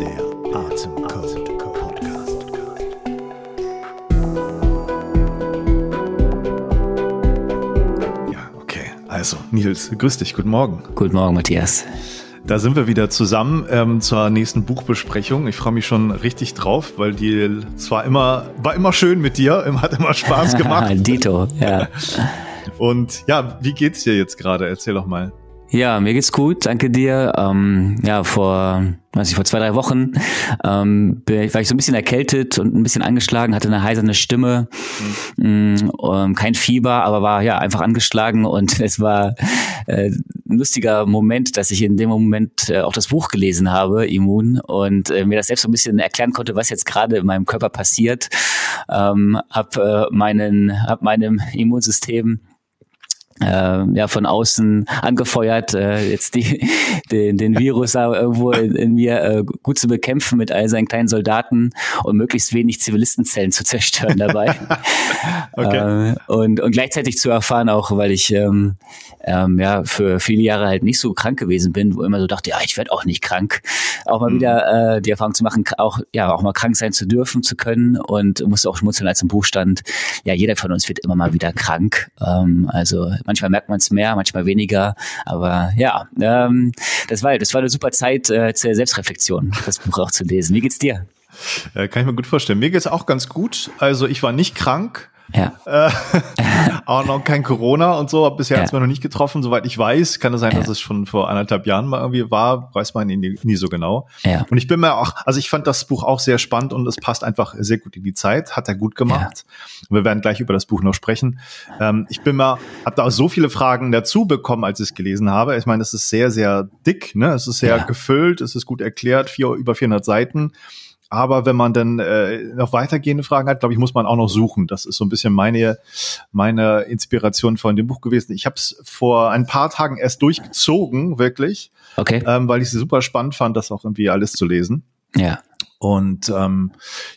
Der Atemcode Podcast. Ja, okay. Also, Nils, grüß dich, guten Morgen. Guten Morgen, Matthias. Da sind wir wieder zusammen ähm, zur nächsten Buchbesprechung. Ich freue mich schon richtig drauf, weil die zwar immer, war immer schön mit dir, hat immer Spaß gemacht. Dito, ja. Und ja, wie geht's dir jetzt gerade? Erzähl doch mal. Ja, mir geht's gut, danke dir. Ähm, ja, vor, weiß ich, vor zwei, drei Wochen ähm, war ich so ein bisschen erkältet und ein bisschen angeschlagen, hatte eine heiserne Stimme, mhm. ähm, kein Fieber, aber war ja einfach angeschlagen und es war äh, ein lustiger Moment, dass ich in dem Moment äh, auch das Buch gelesen habe, Immun, und äh, mir das selbst so ein bisschen erklären konnte, was jetzt gerade in meinem Körper passiert. Ähm, hab äh, meinen, hab meinem Immunsystem äh, ja von außen angefeuert, äh, jetzt die, den, den Virus da irgendwo in, in mir äh, gut zu bekämpfen mit all seinen kleinen Soldaten und möglichst wenig Zivilistenzellen zu zerstören dabei. okay. äh, und, und gleichzeitig zu erfahren auch, weil ich ähm, ähm, ja für viele Jahre halt nicht so krank gewesen bin, wo immer so dachte, ja, ich werde auch nicht krank, auch mal mhm. wieder äh, die Erfahrung zu machen, auch ja auch mal krank sein zu dürfen, zu können und musste auch schmunzeln, als im Buch stand, ja, jeder von uns wird immer mal wieder krank. Ähm, also Manchmal merkt man es mehr, manchmal weniger. Aber ja, ähm, das war das war eine super Zeit äh, zur Selbstreflexion, das Buch auch zu lesen. Wie geht's dir? Ja, kann ich mir gut vorstellen. Mir geht's auch ganz gut. Also ich war nicht krank. Ja. Äh, auch noch kein Corona und so, bisher ja. hat es mir noch nicht getroffen, soweit ich weiß. Kann es sein, ja. dass es schon vor anderthalb Jahren mal irgendwie war, weiß man nie, nie so genau. Ja. Und ich bin mir auch, also ich fand das Buch auch sehr spannend und es passt einfach sehr gut in die Zeit, hat er gut gemacht. Ja. Wir werden gleich über das Buch noch sprechen. Ähm, ich bin mal, habe da auch so viele Fragen dazu bekommen, als ich es gelesen habe. Ich meine, es ist sehr, sehr dick, ne? Es ist sehr gefüllt, es ist gut erklärt, vier, über 400 Seiten. Aber wenn man dann äh, noch weitergehende Fragen hat, glaube ich, muss man auch noch suchen. Das ist so ein bisschen meine, meine Inspiration von dem Buch gewesen. Ich habe es vor ein paar Tagen erst durchgezogen, wirklich. Okay. Ähm, weil ich es super spannend fand, das auch irgendwie alles zu lesen. Ja. Und ähm,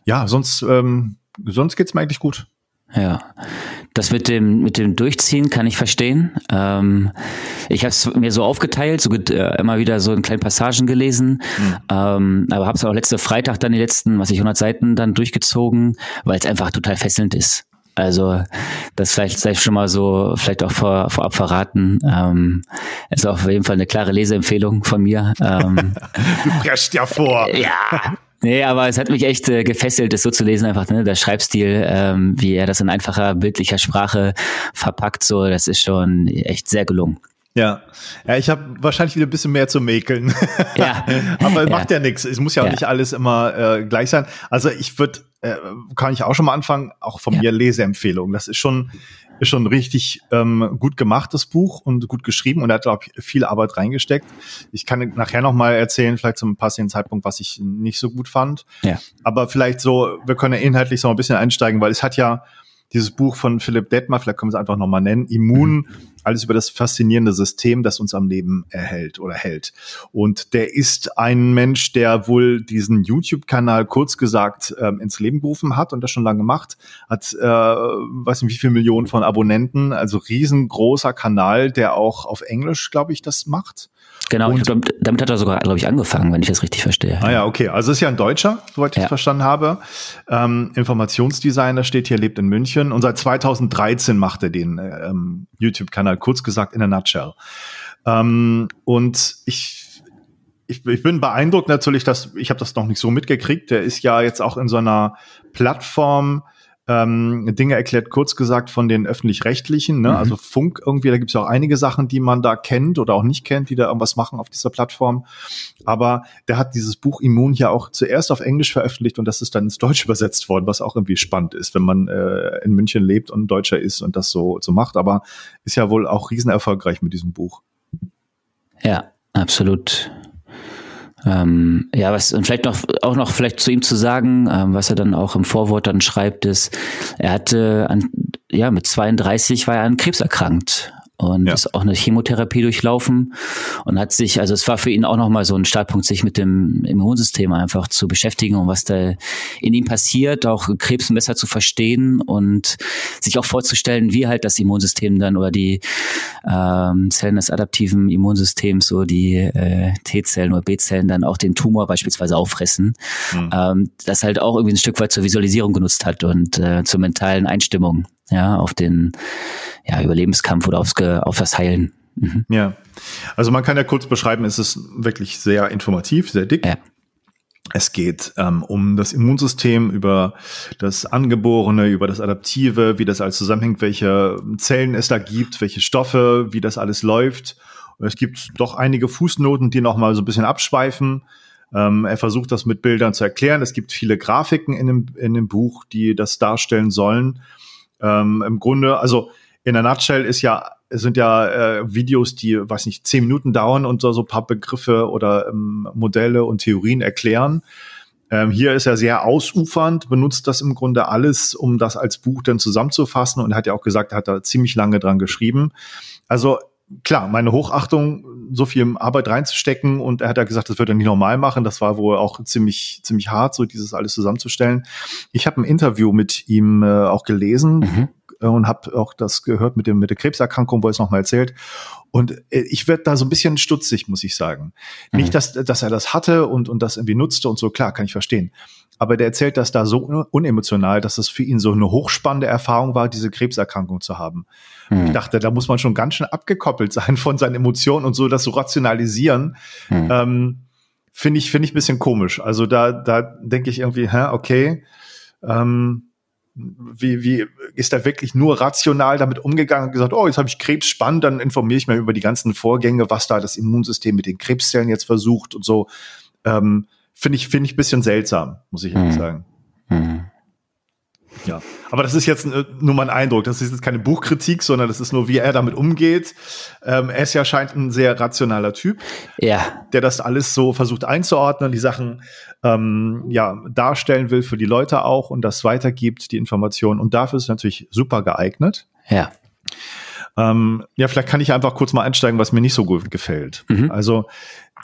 ja, sonst, ähm, sonst geht's mir eigentlich gut. Ja, das mit dem mit dem Durchziehen kann ich verstehen. Ähm, ich habe es mir so aufgeteilt, so äh, immer wieder so in kleinen Passagen gelesen, mhm. ähm, aber habe es auch letzte Freitag dann die letzten, was ich 100 Seiten dann durchgezogen, weil es einfach total fesselnd ist. Also das vielleicht, vielleicht schon mal so, vielleicht auch vor, vorab verraten. Ähm, ist auf jeden Fall eine klare Leseempfehlung von mir. Ähm, du prescht ja vor. Ja, Nee, aber es hat mich echt äh, gefesselt, das so zu lesen, einfach, ne? Der Schreibstil, ähm, wie er das in einfacher, bildlicher Sprache verpackt, so, das ist schon echt sehr gelungen. Ja, ja, ich habe wahrscheinlich wieder ein bisschen mehr zu mäkeln. Ja. aber ja. macht ja nichts. Es muss ja auch ja. nicht alles immer äh, gleich sein. Also ich würde, äh, kann ich auch schon mal anfangen, auch von ja. mir Leseempfehlung. Das ist schon ist schon richtig ähm, gut gemacht, das Buch und gut geschrieben und er hat, glaube ich, viel Arbeit reingesteckt. Ich kann nachher noch mal erzählen, vielleicht zum passenden Zeitpunkt, was ich nicht so gut fand. Ja. Aber vielleicht so, wir können ja inhaltlich so ein bisschen einsteigen, weil es hat ja dieses Buch von Philipp Detmer, vielleicht können wir es einfach nochmal nennen, Immun, mhm. alles über das faszinierende System, das uns am Leben erhält oder hält. Und der ist ein Mensch, der wohl diesen YouTube-Kanal kurz gesagt ähm, ins Leben gerufen hat und das schon lange macht, hat, äh, weiß nicht wie viele Millionen von Abonnenten, also riesengroßer Kanal, der auch auf Englisch, glaube ich, das macht. Genau, und, glaub, damit hat er sogar, glaube ich, angefangen, wenn ich das richtig verstehe. Ah ja, okay. Also ist ja ein Deutscher, soweit ich ja. verstanden habe. Ähm, Informationsdesigner steht hier, lebt in München und seit 2013 macht er den ähm, YouTube-Kanal, kurz gesagt in a nutshell. Ähm, und ich ich, ich bin beeindruckt natürlich, dass ich habe das noch nicht so mitgekriegt. Der ist ja jetzt auch in so einer Plattform, ähm, Dinge erklärt, kurz gesagt, von den öffentlich-rechtlichen, ne? Mhm. also Funk irgendwie, da gibt es ja auch einige Sachen, die man da kennt oder auch nicht kennt, die da irgendwas machen auf dieser Plattform. Aber der hat dieses Buch Immun ja auch zuerst auf Englisch veröffentlicht und das ist dann ins Deutsch übersetzt worden, was auch irgendwie spannend ist, wenn man äh, in München lebt und Deutscher ist und das so, so macht. Aber ist ja wohl auch riesen erfolgreich mit diesem Buch. Ja, absolut. Ähm, ja, was und vielleicht noch auch noch vielleicht zu ihm zu sagen, ähm, was er dann auch im Vorwort dann schreibt, ist, er hatte an, ja mit 32 war er an Krebs erkrankt und ja. ist auch eine Chemotherapie durchlaufen und hat sich, also es war für ihn auch nochmal so ein Startpunkt, sich mit dem Immunsystem einfach zu beschäftigen und was da in ihm passiert, auch Krebs besser zu verstehen und sich auch vorzustellen, wie halt das Immunsystem dann oder die ähm, Zellen des adaptiven Immunsystems, so die äh, T-Zellen oder B-Zellen, dann auch den Tumor beispielsweise auffressen, mhm. ähm, das halt auch irgendwie ein Stück weit zur Visualisierung genutzt hat und äh, zur mentalen Einstimmung, ja, auf den ja, Überlebenskampf oder aufs, auf das Heilen. Mhm. Ja, also man kann ja kurz beschreiben, es ist wirklich sehr informativ, sehr dick. Ja. Es geht ähm, um das Immunsystem, über das Angeborene, über das Adaptive, wie das alles zusammenhängt, welche Zellen es da gibt, welche Stoffe, wie das alles läuft. Es gibt doch einige Fußnoten, die nochmal so ein bisschen abschweifen. Ähm, er versucht das mit Bildern zu erklären. Es gibt viele Grafiken in dem, in dem Buch, die das darstellen sollen. Ähm, Im Grunde, also in der Nutshell ist ja sind ja äh, Videos, die, weiß nicht, zehn Minuten dauern und so, so ein paar Begriffe oder ähm, Modelle und Theorien erklären. Ähm, hier ist er sehr ausufernd, benutzt das im Grunde alles, um das als Buch dann zusammenzufassen und hat ja auch gesagt, er hat da ziemlich lange dran geschrieben. Also klar, meine Hochachtung, so viel Arbeit reinzustecken und er hat ja gesagt, das wird er nicht normal machen. Das war wohl auch ziemlich, ziemlich hart, so dieses alles zusammenzustellen. Ich habe ein Interview mit ihm äh, auch gelesen. Mhm äh, und habe auch das gehört mit dem mit der Krebserkrankung, wo er es nochmal erzählt. Und äh, ich werde da so ein bisschen stutzig, muss ich sagen. Mhm. Nicht, dass, dass er das hatte und, und das irgendwie nutzte und so, klar, kann ich verstehen. Aber der erzählt das da so unemotional, dass es für ihn so eine hochspannende Erfahrung war, diese Krebserkrankung zu haben. Mhm. Ich dachte, da muss man schon ganz schön abgekoppelt sein von seinen Emotionen und so das zu so rationalisieren. Mhm. Ähm, finde ich, finde ich ein bisschen komisch. Also da, da denke ich irgendwie, hä, okay, ähm, wie, wie ist er wirklich nur rational damit umgegangen und gesagt, oh, jetzt habe ich Krebs, spannend, dann informiere ich mich über die ganzen Vorgänge, was da das Immunsystem mit den Krebszellen jetzt versucht und so. Ähm, finde ich, finde ich ein bisschen seltsam, muss ich ehrlich mhm. sagen. Mhm. Ja, aber das ist jetzt äh, nur mein Eindruck. Das ist jetzt keine Buchkritik, sondern das ist nur, wie er damit umgeht. Ähm, er ist ja scheint ein sehr rationaler Typ, ja. der das alles so versucht einzuordnen, die Sachen ähm, ja darstellen will für die Leute auch und das weitergibt, die Informationen. Und dafür ist es natürlich super geeignet. Ja. Ähm, ja, vielleicht kann ich einfach kurz mal einsteigen, was mir nicht so gut gefällt. Mhm. Also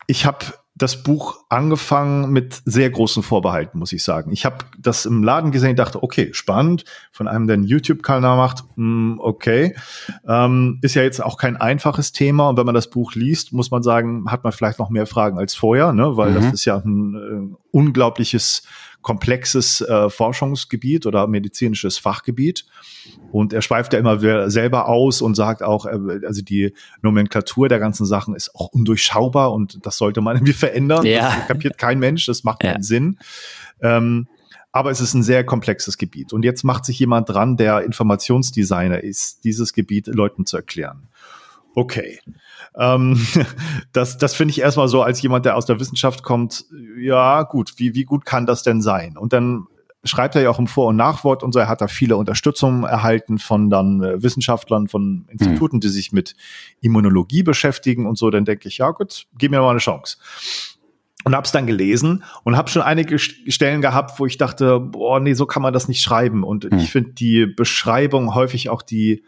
ich habe das Buch angefangen mit sehr großen Vorbehalten, muss ich sagen. Ich habe das im Laden gesehen, dachte, okay, spannend, von einem, der einen YouTube-Kanal macht, mh, hm, okay. Ähm, ist ja jetzt auch kein einfaches Thema und wenn man das Buch liest, muss man sagen, hat man vielleicht noch mehr Fragen als vorher, ne? weil mhm. das ist ja ein äh, unglaubliches komplexes äh, Forschungsgebiet oder medizinisches Fachgebiet. Und er schweift ja immer selber aus und sagt auch, äh, also die Nomenklatur der ganzen Sachen ist auch undurchschaubar und das sollte man irgendwie verändern. Ja. Das kapiert kein Mensch, das macht keinen ja. Sinn. Ähm, aber es ist ein sehr komplexes Gebiet. Und jetzt macht sich jemand dran, der Informationsdesigner ist, dieses Gebiet Leuten zu erklären. Okay. Ähm, das das finde ich erstmal so, als jemand, der aus der Wissenschaft kommt, ja, gut, wie, wie gut kann das denn sein? Und dann schreibt er ja auch im Vor- und Nachwort und so, er hat da viele Unterstützung erhalten von dann äh, Wissenschaftlern, von Instituten, die sich mit Immunologie beschäftigen und so, dann denke ich, ja gut, gib mir mal eine Chance. Und hab's dann gelesen und habe schon einige Stellen gehabt, wo ich dachte, boah, nee, so kann man das nicht schreiben. Und mhm. ich finde die Beschreibung häufig auch die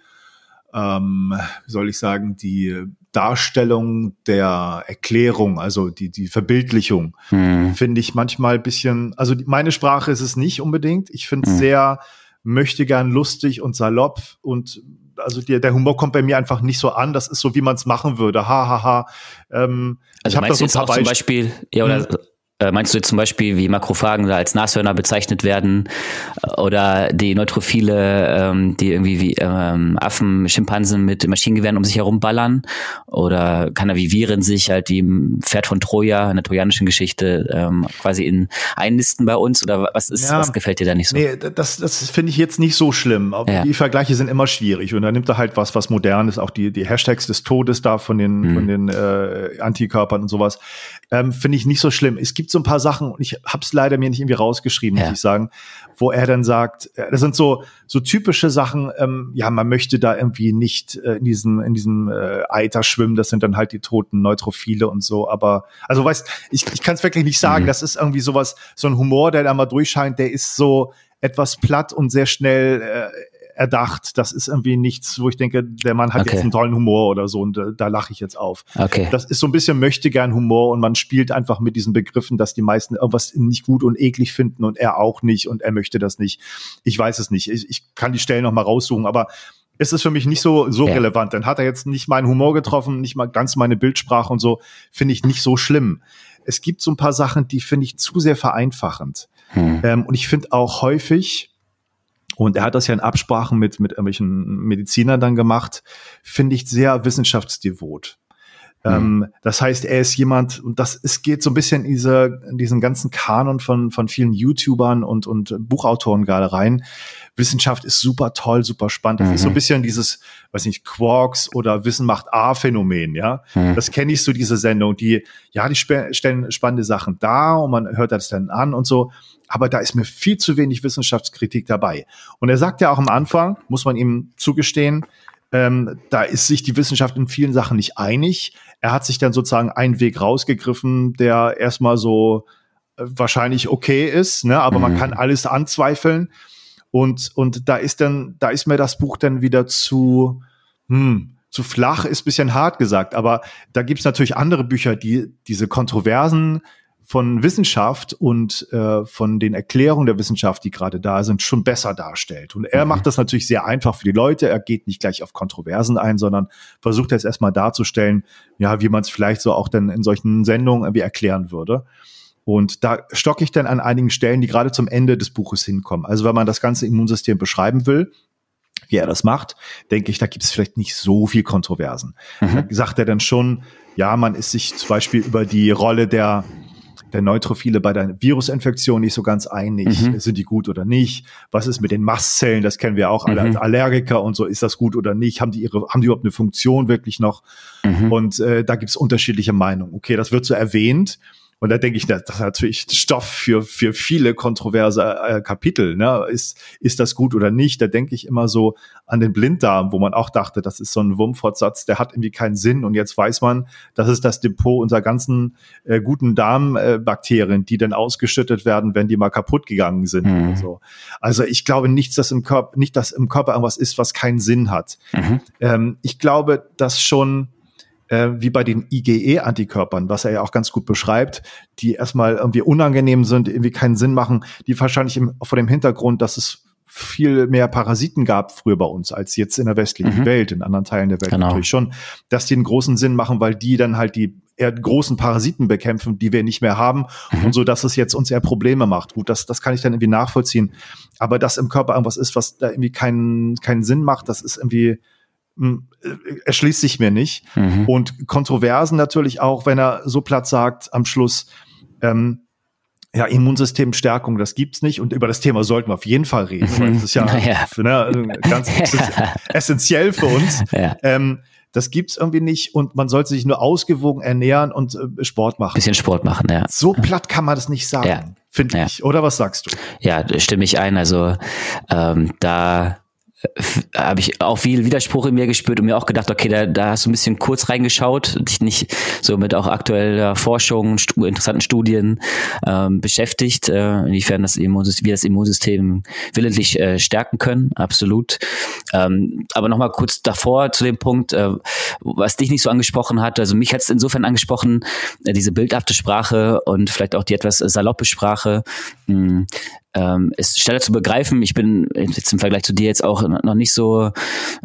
ähm, wie soll ich sagen, die Darstellung der Erklärung, also die, die Verbildlichung, hm. finde ich manchmal ein bisschen, also die, meine Sprache ist es nicht unbedingt. Ich finde es hm. sehr möchte gern lustig und salopp und also der, der Humor kommt bei mir einfach nicht so an. Das ist so, wie man es machen würde. Ha, ha, ha. Ähm, also ich meinst da so du jetzt auch zum Beispiel, ja, oder hm. Äh, meinst du jetzt zum Beispiel, wie Makrophagen als Nashörner bezeichnet werden äh, oder die Neutrophile, ähm, die irgendwie wie ähm, Affen, Schimpansen mit Maschinengewehren um sich herum ballern? Oder kann er wie Viren sich halt wie im Pferd von Troja in der trojanischen Geschichte ähm, quasi in einnisten bei uns? Oder was ist, ja, was gefällt dir da nicht so? Nee, das, das finde ich jetzt nicht so schlimm. Ja. Die Vergleiche sind immer schwierig und da nimmt er halt was, was modern ist, auch die, die Hashtags des Todes da von den, mhm. von den äh, Antikörpern und sowas. Ähm, finde ich nicht so schlimm. Es gibt gibt so ein paar Sachen, und ich habe es leider mir nicht irgendwie rausgeschrieben, ja. muss ich sagen, wo er dann sagt, äh, das sind so so typische Sachen, ähm, ja, man möchte da irgendwie nicht äh, in diesem in diesem äh, Eiter schwimmen, das sind dann halt die toten Neutrophile und so, aber also weißt, ich, ich kann es wirklich nicht sagen, mhm. das ist irgendwie sowas, so ein Humor, der da mal durchscheint, der ist so etwas platt und sehr schnell äh, erdacht. Das ist irgendwie nichts, wo ich denke, der Mann hat okay. jetzt einen tollen Humor oder so und da, da lache ich jetzt auf. Okay. Das ist so ein bisschen möchte gern Humor und man spielt einfach mit diesen Begriffen, dass die meisten irgendwas nicht gut und eklig finden und er auch nicht und er möchte das nicht. Ich weiß es nicht. Ich, ich kann die Stellen noch mal raussuchen, aber ist es für mich nicht so, so ja. relevant. Dann hat er jetzt nicht meinen Humor getroffen, nicht mal ganz meine Bildsprache und so, finde ich nicht so schlimm. Es gibt so ein paar Sachen, die finde ich zu sehr vereinfachend. Hm. Ähm, und ich finde auch häufig, und er hat das ja in Absprachen mit, mit irgendwelchen Medizinern dann gemacht, finde ich sehr wissenschaftsdevot. Mhm. das heißt, er ist jemand, und das es geht so ein bisschen in, diese, in diesen ganzen Kanon von, von vielen YouTubern und, und Buchautoren gerade rein. Wissenschaft ist super toll, super spannend. Das mhm. ist so ein mhm. bisschen dieses, weiß nicht, Quarks oder Wissen macht A-Phänomen, ja. Mhm. Das kenne ich so, diese Sendung, die, ja, die stellen spannende Sachen dar und man hört das dann an und so. Aber da ist mir viel zu wenig Wissenschaftskritik dabei. Und er sagt ja auch am Anfang, muss man ihm zugestehen, ähm, da ist sich die Wissenschaft in vielen Sachen nicht einig. Er hat sich dann sozusagen einen Weg rausgegriffen, der erstmal so äh, wahrscheinlich okay ist, ne? aber mhm. man kann alles anzweifeln. Und, und da ist dann, da ist mir das Buch dann wieder zu, hm, zu flach, ist bisschen hart gesagt, aber da gibt's natürlich andere Bücher, die diese Kontroversen von Wissenschaft und äh, von den Erklärungen der Wissenschaft, die gerade da sind, schon besser darstellt. Und er mhm. macht das natürlich sehr einfach für die Leute. Er geht nicht gleich auf Kontroversen ein, sondern versucht jetzt erstmal darzustellen, ja, wie man es vielleicht so auch dann in solchen Sendungen irgendwie erklären würde. Und da stocke ich dann an einigen Stellen, die gerade zum Ende des Buches hinkommen. Also wenn man das ganze Immunsystem beschreiben will, wie er das macht, denke ich, da gibt es vielleicht nicht so viel Kontroversen. Mhm. Da sagt er dann schon, ja, man ist sich zum Beispiel über die Rolle der der Neutrophile bei der Virusinfektion nicht so ganz einig. Mhm. Sind die gut oder nicht? Was ist mit den Mastzellen? Das kennen wir auch alle mhm. als Allergiker und so. Ist das gut oder nicht? Haben die ihre, haben die überhaupt eine Funktion wirklich noch? Mhm. Und äh, da gibt es unterschiedliche Meinungen. Okay, das wird so erwähnt. Und da denke ich, das ist natürlich Stoff für, für viele kontroverse äh, Kapitel. Ne? Ist, ist das gut oder nicht? Da denke ich immer so an den Blinddarm, wo man auch dachte, das ist so ein Wurmfortsatz, der hat irgendwie keinen Sinn. Und jetzt weiß man, das ist das Depot unserer ganzen äh, guten Darmbakterien, äh, die dann ausgeschüttet werden, wenn die mal kaputt gegangen sind. Mhm. So. Also ich glaube nichts, dass im Körper, nicht, dass im Körper irgendwas ist, was keinen Sinn hat. Mhm. Ähm, ich glaube, dass schon äh, wie bei den IgE-Antikörpern, was er ja auch ganz gut beschreibt, die erstmal irgendwie unangenehm sind, irgendwie keinen Sinn machen, die wahrscheinlich im, vor dem Hintergrund, dass es viel mehr Parasiten gab früher bei uns als jetzt in der westlichen mhm. Welt, in anderen Teilen der Welt genau. natürlich schon, dass die einen großen Sinn machen, weil die dann halt die eher großen Parasiten bekämpfen, die wir nicht mehr haben mhm. und so, dass es jetzt uns eher Probleme macht. Gut, das, das kann ich dann irgendwie nachvollziehen. Aber dass im Körper irgendwas ist, was da irgendwie keinen, keinen Sinn macht, das ist irgendwie, erschließt sich mir nicht. Mhm. Und Kontroversen natürlich auch, wenn er so platt sagt am Schluss, ähm, ja, Immunsystemstärkung, das gibt's nicht. Und über das Thema sollten wir auf jeden Fall reden. Mhm. Das ist ja, ja. Ne, ganz essentiell für uns. Ja. Ähm, das gibt's irgendwie nicht und man sollte sich nur ausgewogen ernähren und äh, Sport machen. Bisschen Sport machen, ja. So platt kann man das nicht sagen, ja. finde ich. Oder was sagst du? Ja, stimme ich ein. Also ähm, da habe ich auch viel Widerspruch in mir gespürt und mir auch gedacht, okay, da, da hast du ein bisschen kurz reingeschaut, dich nicht so mit auch aktueller Forschung, stu interessanten Studien ähm, beschäftigt, äh, inwiefern das Immunsystem, wir das Immunsystem willentlich äh, stärken können, absolut. Ähm, aber nochmal kurz davor zu dem Punkt, äh, was dich nicht so angesprochen hat, also mich hat es insofern angesprochen, äh, diese bildhafte Sprache und vielleicht auch die etwas saloppe Sprache, mh, hm, ähm, ist schneller zu begreifen. Ich bin jetzt im Vergleich zu dir jetzt auch noch nicht so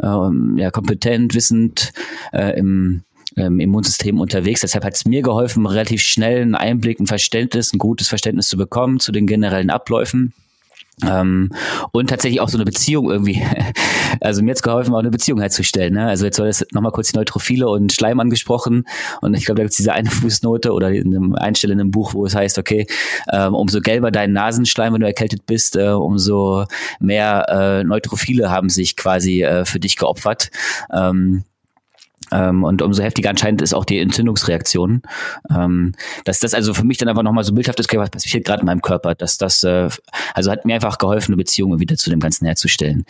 ähm, ja, kompetent, wissend äh, im ähm, Immunsystem unterwegs. Deshalb hat es mir geholfen, relativ schnell einen Einblick, ein Verständnis, ein gutes Verständnis zu bekommen zu den generellen Abläufen. Ähm, und tatsächlich auch so eine Beziehung irgendwie. Also mir hat's geholfen, auch eine Beziehung herzustellen. Ne? Also jetzt soll das nochmal kurz die Neutrophile und Schleim angesprochen. Und ich glaube, da gibt's diese eine Fußnote oder in einem Einstelle in einem Buch, wo es heißt, okay, ähm, umso gelber dein Nasenschleim, wenn du erkältet bist, äh, umso mehr äh, Neutrophile haben sich quasi äh, für dich geopfert. Ähm, ähm, und umso heftiger anscheinend ist auch die Entzündungsreaktion. Ähm, dass das also für mich dann einfach nochmal so bildhaft ist, was passiert gerade in meinem Körper. Dass das, äh, also hat mir einfach geholfen, eine Beziehung wieder zu dem Ganzen herzustellen.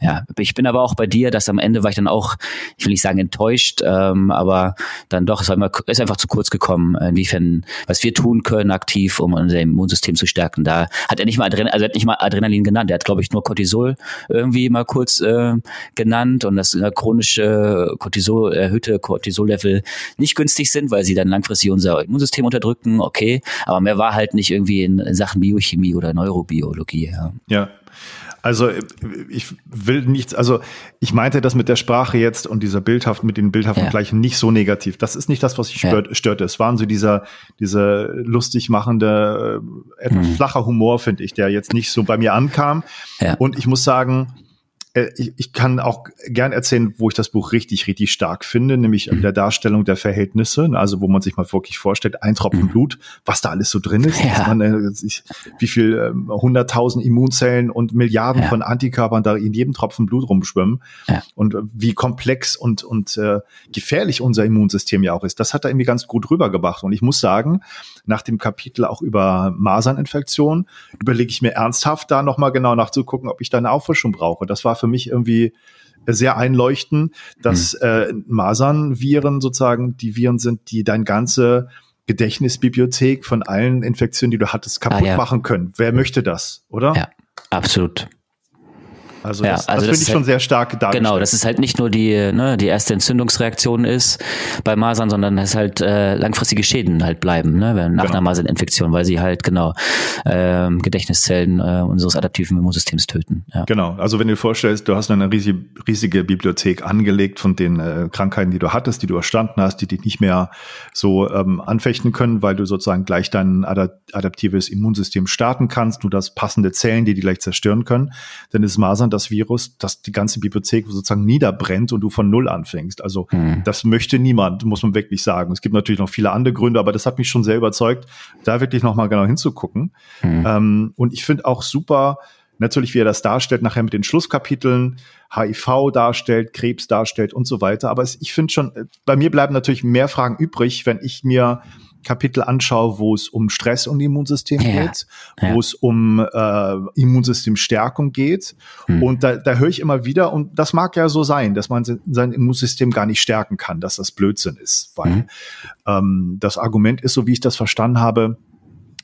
Ja, ich bin aber auch bei dir, dass am Ende war ich dann auch, ich will nicht sagen enttäuscht, ähm, aber dann doch, es war immer, ist einfach zu kurz gekommen, inwiefern, was wir tun können aktiv, um unser Immunsystem zu stärken. Da hat er nicht mal Adrenalin, also er hat nicht mal Adrenalin genannt, er hat, glaube ich, nur Cortisol irgendwie mal kurz äh, genannt und das äh, chronische Cortisol äh, erhöhte Cortisol-Level nicht günstig sind, weil sie dann langfristig unser Immunsystem unterdrücken, okay. Aber mehr war halt nicht irgendwie in, Sachen Biochemie oder Neurobiologie. Ja. ja. Also ich will nichts, also ich meinte das mit der Sprache jetzt und dieser bildhaft, mit den bildhaften ja. Gleichen nicht so negativ. Das ist nicht das, was ich stört, ja. störte. Es waren so dieser, dieser lustig machende, äh, etwas hm. flacher Humor, finde ich, der jetzt nicht so bei mir ankam. Ja. Und ich muss sagen, äh, ich, ich kann auch gern erzählen, wo ich das Buch richtig, richtig stark finde, nämlich in der Darstellung der Verhältnisse, ne, also wo man sich mal wirklich vorstellt, ein Tropfen mhm. Blut, was da alles so drin ist, ja. man, äh, wie viel hunderttausend ähm, Immunzellen und Milliarden ja. von Antikörpern da in jedem Tropfen Blut rumschwimmen ja. und wie komplex und, und äh, gefährlich unser Immunsystem ja auch ist. Das hat er irgendwie ganz gut rübergebracht und ich muss sagen, nach dem Kapitel auch über Maserninfektion überlege ich mir ernsthaft da nochmal genau nachzugucken, ob ich da eine Auffrischung brauche. Das war für mich irgendwie sehr einleuchtend, dass mhm. äh, Masernviren sozusagen die Viren sind, die dein ganze Gedächtnisbibliothek von allen Infektionen, die du hattest, kaputt ah, ja. machen können. Wer möchte das, oder? Ja, absolut. Also ja, das, also das, das finde ich schon halt, sehr stark dargestellt. Genau, dass es halt nicht nur die, ne, die erste Entzündungsreaktion ist bei Masern, sondern dass halt äh, langfristige Schäden halt bleiben, ne, nach genau. einer Maserninfektion, weil sie halt genau äh, Gedächtniszellen äh, unseres adaptiven Immunsystems töten. Ja. Genau, also wenn du dir vorstellst, du hast eine riesige, riesige Bibliothek angelegt von den äh, Krankheiten, die du hattest, die du erstanden hast, die dich nicht mehr so ähm, anfechten können, weil du sozusagen gleich dein adaptives Immunsystem starten kannst, du das passende Zellen, die die gleich zerstören können, dann ist Masern Masern das Virus, das die ganze Bibliothek sozusagen niederbrennt und du von Null anfängst. Also hm. das möchte niemand, muss man wirklich sagen. Es gibt natürlich noch viele andere Gründe, aber das hat mich schon sehr überzeugt, da wirklich nochmal genau hinzugucken. Hm. Ähm, und ich finde auch super, natürlich, wie er das darstellt, nachher mit den Schlusskapiteln, HIV darstellt, Krebs darstellt und so weiter. Aber es, ich finde schon, äh, bei mir bleiben natürlich mehr Fragen übrig, wenn ich mir Kapitel anschaue, wo es um Stress und Immunsystem ja. geht, ja. wo es um äh, Immunsystemstärkung geht. Hm. Und da, da höre ich immer wieder, und das mag ja so sein, dass man sein Immunsystem gar nicht stärken kann, dass das Blödsinn ist. Weil hm. ähm, das Argument ist, so wie ich das verstanden habe,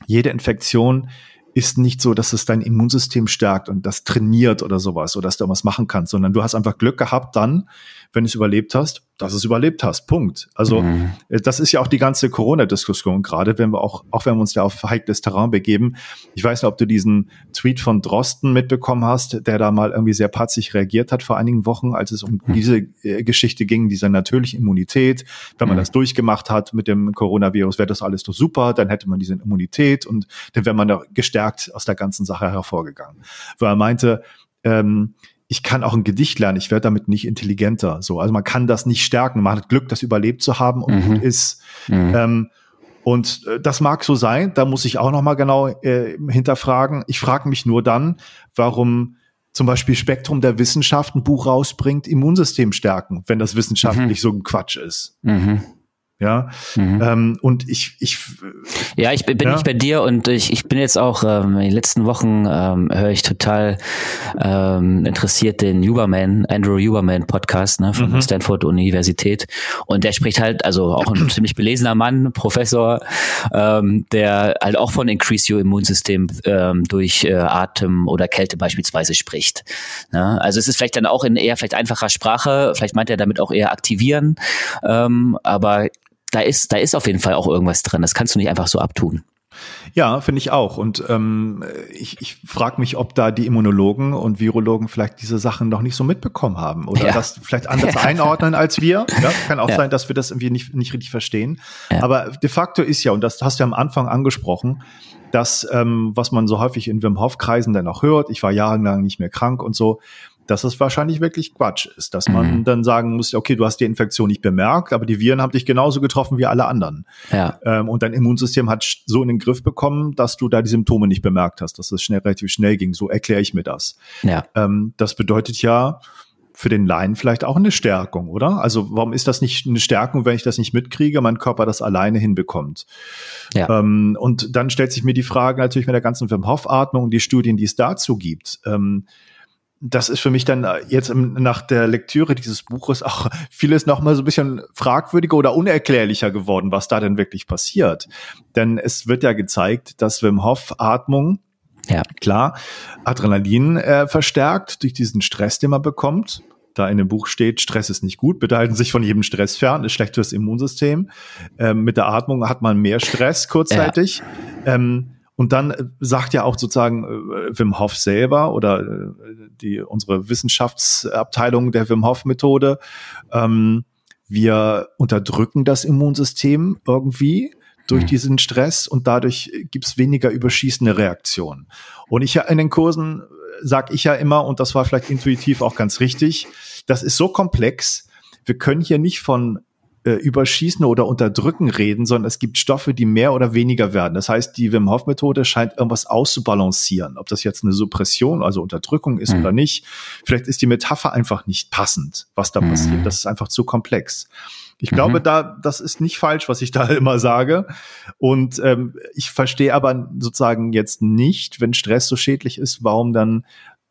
jede Infektion ist nicht so, dass es dein Immunsystem stärkt und das trainiert oder sowas oder dass du was machen kannst, sondern du hast einfach Glück gehabt dann, wenn du es überlebt hast, dass du es überlebt hast. Punkt. Also mhm. Äh, das ist ja auch die ganze Corona-Diskussion gerade, wenn wir auch, auch wenn wir uns da auf heikles Terrain begeben. Ich weiß nicht, ob du diesen Tweet von Drosten mitbekommen hast, der da mal irgendwie sehr patzig reagiert hat vor einigen Wochen, als es um mhm. diese äh, Geschichte ging, dieser natürlichen Immunität. Wenn man mhm. das durchgemacht hat mit dem Coronavirus, wäre das alles doch super, dann hätte man diese Immunität und dann wäre man da gestärkt aus der ganzen Sache hervorgegangen. Weil er meinte, ähm, ich kann auch ein Gedicht lernen, ich werde damit nicht intelligenter. So, also man kann das nicht stärken. Man hat Glück, das überlebt zu haben und mhm. gut ist. Mhm. Ähm, und äh, das mag so sein. Da muss ich auch noch mal genau äh, hinterfragen. Ich frage mich nur dann, warum zum Beispiel Spektrum der Wissenschaft ein Buch rausbringt, Immunsystem stärken, wenn das wissenschaftlich mhm. so ein Quatsch ist. Mhm. Ja, mhm. ähm, und ich, ich. Ja, ich bin ja. nicht bei dir und ich, ich bin jetzt auch, ähm, in den letzten Wochen ähm, höre ich total ähm, interessiert den Huberman, Andrew Huberman Podcast ne, von mhm. Stanford Universität. Und der spricht halt, also auch ein ziemlich belesener Mann, Professor, ähm, der halt auch von Increase Your Immunsystem ähm, durch äh, Atem oder Kälte beispielsweise spricht. Ne? Also es ist vielleicht dann auch in eher vielleicht einfacher Sprache, vielleicht meint er damit auch eher aktivieren, ähm, aber da ist, da ist auf jeden Fall auch irgendwas drin. Das kannst du nicht einfach so abtun. Ja, finde ich auch. Und ähm, ich, ich frage mich, ob da die Immunologen und Virologen vielleicht diese Sachen noch nicht so mitbekommen haben oder ja. das vielleicht anders einordnen als wir. Ja, kann auch ja. sein, dass wir das irgendwie nicht, nicht richtig verstehen. Aber de facto ist ja, und das hast du ja am Anfang angesprochen, dass, ähm, was man so häufig in Wim Hof-Kreisen dann auch hört, ich war jahrelang nicht mehr krank und so, dass es wahrscheinlich wirklich Quatsch ist, dass man mhm. dann sagen muss, okay, du hast die Infektion nicht bemerkt, aber die Viren haben dich genauso getroffen wie alle anderen. Ja. Ähm, und dein Immunsystem hat so in den Griff bekommen, dass du da die Symptome nicht bemerkt hast, dass es schnell, relativ schnell ging. So erkläre ich mir das. Ja. Ähm, das bedeutet ja, für den Laien vielleicht auch eine Stärkung, oder? Also warum ist das nicht eine Stärkung, wenn ich das nicht mitkriege, mein Körper das alleine hinbekommt? Ja. Ähm, und dann stellt sich mir die Frage natürlich mit der ganzen Wim Hof Atmung und die Studien, die es dazu gibt. Ähm, das ist für mich dann äh, jetzt nach der Lektüre dieses Buches auch vieles noch mal so ein bisschen fragwürdiger oder unerklärlicher geworden, was da denn wirklich passiert. Denn es wird ja gezeigt, dass Wim Hof Atmung ja. klar Adrenalin äh, verstärkt durch diesen Stress, den man bekommt. Da in dem Buch steht, Stress ist nicht gut, bitte halten sich von jedem Stress fern, ist schlecht fürs Immunsystem. Ähm, mit der Atmung hat man mehr Stress kurzzeitig. Ja. Ähm, Und dann äh, sagt ja auch sozusagen äh, Wim Hof selber oder äh, die unsere Wissenschaftsabteilung der Wim Hof Methode, ähm, wir unterdrücken das Immunsystem irgendwie durch mhm. diesen Stress und dadurch gibt's weniger überschießende Reaktionen. Und ich ja in den Kursen sage ich ja immer, und das war vielleicht intuitiv auch ganz richtig, das ist so komplex, wir können hier nicht von äh, überschießen oder unterdrücken reden, sondern es gibt Stoffe, die mehr oder weniger werden. Das heißt, die Wim Hof Methode scheint irgendwas auszubalancieren. Ob das jetzt eine Suppression, also Unterdrückung ist mhm. oder nicht. Vielleicht ist die Metapher einfach nicht passend, was da mhm. passiert. Das ist einfach zu komplex. Ich mhm. glaube, da, das ist nicht falsch, was ich da immer sage. Und ähm, ich verstehe aber sozusagen jetzt nicht, wenn Stress so schädlich ist, warum dann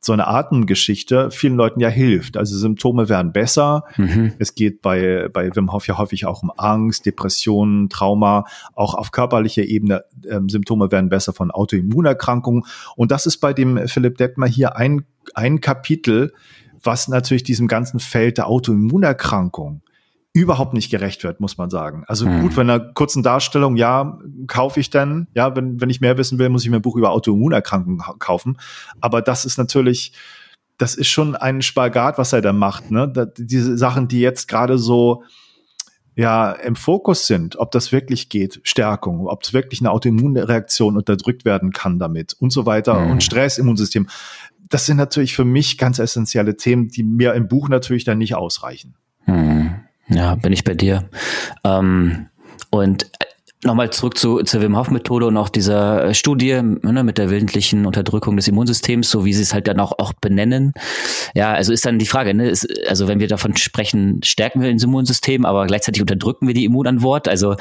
so eine Atemgeschichte vielen Leuten ja hilft. Also Symptome werden besser. Mhm. Es geht bei, bei Wim Hof ja häufig auch um Angst, Depressionen, Trauma, auch auf körperlicher Ebene. Ähm, Symptome werden besser von Autoimmunerkrankungen. Und das ist bei dem Philipp Detmer hier ein, ein Kapitel, was natürlich diesem ganzen Feld der Autoimmunerkrankung überhaupt nicht gerecht wird, muss man sagen. Also mhm. gut, wenn einer kurzen Darstellung, ja, kaufe ich dann, ja, wenn, wenn ich mehr wissen will, muss ich mir ein Buch über Autoimmunerkrankungen kaufen. Aber das ist natürlich, das ist schon ein Spagat, was er da macht, ne? Da, diese Sachen, die jetzt gerade so, ja, im Fokus sind, ob das wirklich geht, Stärkung, ob es wirklich eine Autoimmunreaktion unterdrückt werden kann damit und so weiter mhm. und Stress, Immunsystem. Das sind natürlich für mich ganz essentielle Themen, die mir im Buch natürlich dann nicht ausreichen. Mhm. Ja, bin ich bei dir. Ähm, und äh, nochmal zurück zu, zur Wim Hof Methode und auch dieser äh, Studie ne, mit der willentlichen Unterdrückung des Immunsystems, so wie sie es halt dann auch, auch benennen. Ja, also ist dann die Frage, ne, ist, also wenn wir davon sprechen, stärken wir das Immunsystem, aber gleichzeitig unterdrücken wir die Immunantwort. Also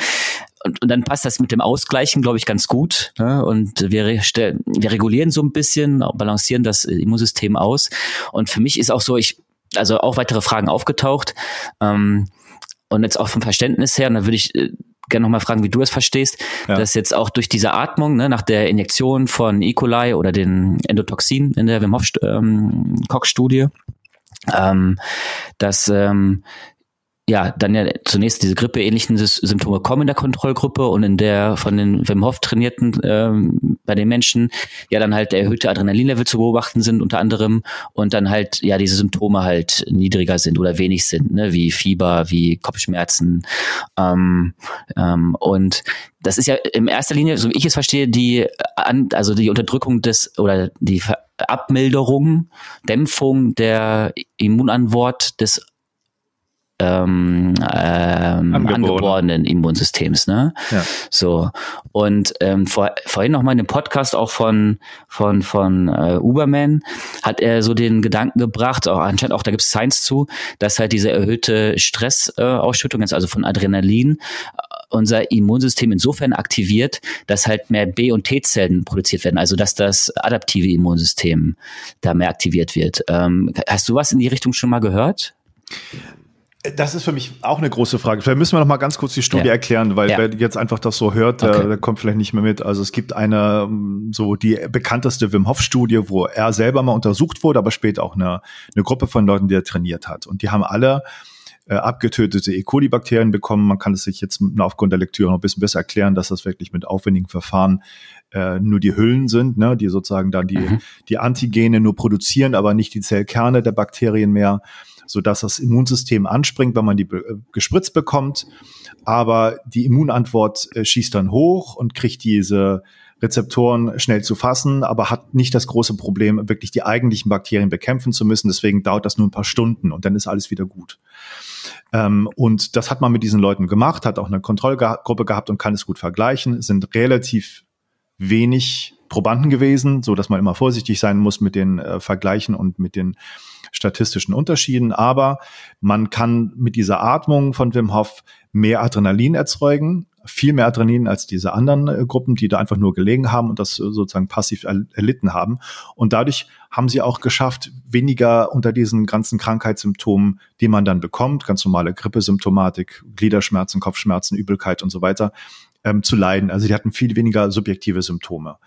und, und dann passt das mit dem Ausgleichen, glaube ich, ganz gut. Ne? Und wir, wir regulieren so ein bisschen, balancieren das Immunsystem aus. Und für mich ist auch so, ich also auch weitere Fragen aufgetaucht. Ähm, und jetzt auch vom Verständnis her, und da würde ich äh, gerne nochmal fragen, wie du es verstehst, ja. dass jetzt auch durch diese Atmung, ne, nach der Injektion von E. coli oder den Endotoxin in der Wim Hof ähm, Koch-Studie, ähm, dass ähm, ja, dann ja zunächst diese grippeähnlichen Symptome kommen in der Kontrollgruppe und in der von den Wim Hof trainierten ähm, bei den Menschen ja dann halt erhöhte Adrenalinlevel zu beobachten sind unter anderem und dann halt ja diese Symptome halt niedriger sind oder wenig sind, ne, wie Fieber, wie Kopfschmerzen ähm, ähm, und das ist ja in erster Linie, so wie ich es verstehe, die also die Unterdrückung des oder die Abmilderung, Dämpfung der Immunantwort des ähm, ähm, angeborenen Immunsystems. Ne? Ja. So und ähm, vor, vorhin noch mal in dem Podcast auch von von von äh, Uberman hat er so den Gedanken gebracht, auch anscheinend auch da gibt es Science zu, dass halt diese erhöhte Stressausschüttung, äh, also von Adrenalin, äh, unser Immunsystem insofern aktiviert, dass halt mehr B- und T-Zellen produziert werden, also dass das adaptive Immunsystem da mehr aktiviert wird. Ähm, hast du was in die Richtung schon mal gehört? Das ist für mich auch eine große Frage. Vielleicht müssen wir noch mal ganz kurz die Studie ja. erklären, weil ja. wer jetzt einfach das so hört, der, okay. der, kommt vielleicht nicht mehr mit. Also es gibt eine, so die bekannteste Wim Hof Studie, wo er selber mal untersucht wurde, aber später auch eine, eine Gruppe von Leuten, die er trainiert hat. Und die haben alle äh, abgetötete E. coli-Bakterien bekommen. Man kann es sich jetzt aufgrund der Lektüre noch ein bisschen besser erklären, dass das wirklich mit aufwendigen Verfahren äh, nur die Hüllen sind, ne, die sozusagen dann die, mhm. die Antigene nur produzieren, aber nicht die Zellkerne der Bakterien mehr so dass das Immunsystem anspringt, wenn man die äh, gespritzt bekommt. Aber die Immunantwort äh, schießt dann hoch und kriegt diese Rezeptoren schnell zu fassen, aber hat nicht das große Problem, wirklich die eigentlichen Bakterien bekämpfen zu müssen. Deswegen dauert das nur ein paar Stunden und dann ist alles wieder gut. Ähm, und das hat man mit diesen Leuten gemacht, hat auch eine Kontrollgruppe gehabt und kann es gut vergleichen. Es sind relativ wenig Probanden gewesen, so dass man immer vorsichtig sein muss mit den äh, Vergleichen und mit den statistischen Unterschieden. Aber man kann mit dieser Atmung von Wim Hof mehr Adrenalin erzeugen, viel mehr Adrenalin als diese anderen äh, Gruppen, die da einfach nur gelegen haben und das sozusagen passiv erlitten haben. Und dadurch haben sie auch geschafft, weniger unter diesen ganzen Krankheitssymptomen, die man dann bekommt, ganz normale Grippesymptomatik, Gliederschmerzen, Kopfschmerzen, Übelkeit und so weiter, ähm, zu leiden. Also die hatten viel weniger subjektive Symptome.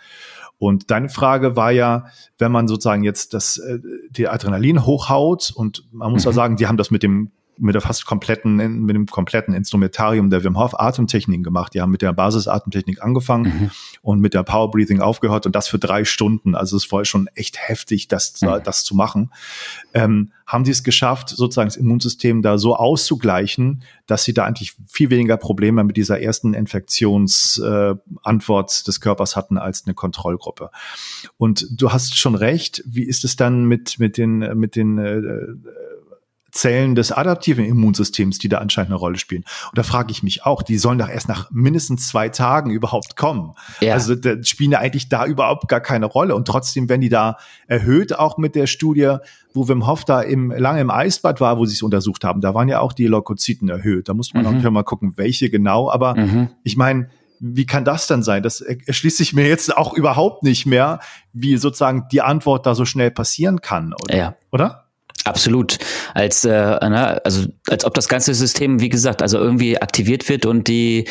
Und deine Frage war ja, wenn man sozusagen jetzt das, äh, die Adrenalin hochhaut und man muss mhm. ja sagen, die haben das mit dem mit der fast kompletten, mit dem kompletten Instrumentarium der Wim Hof Atemtechniken gemacht. Die haben mit der Basis-Atemtechnik angefangen mhm. und mit der Power Breathing aufgehört und das für drei Stunden. Also es war schon echt heftig, das, mhm. das zu machen. Ähm, haben sie es geschafft, sozusagen das Immunsystem da so auszugleichen, dass sie da eigentlich viel weniger Probleme mit dieser ersten Infektionsantwort äh, des Körpers hatten als eine Kontrollgruppe. Und du hast schon recht. Wie ist es dann mit, mit den, mit den äh, Zellen des adaptiven Immunsystems, die da anscheinend eine Rolle spielen. Und da frage ich mich auch, die sollen doch erst nach mindestens zwei Tagen überhaupt kommen. Ja. Also da spielen ja eigentlich da überhaupt gar keine Rolle. Und trotzdem werden die da erhöht, auch mit der Studie, wo Wim Hof da im, lange im Eisbad war, wo sie es untersucht haben. Da waren ja auch die Leukozyten erhöht. Da muss man mhm. auch mal gucken, welche genau. Aber mhm. ich meine, wie kann das denn sein? Das erschließt sich mir jetzt auch überhaupt nicht mehr, wie sozusagen die Antwort da so schnell passieren kann, oder? Ja. Oder? Absolut. Als, äh, na, also, als ob das ganze System, wie gesagt, also irgendwie aktiviert wird und die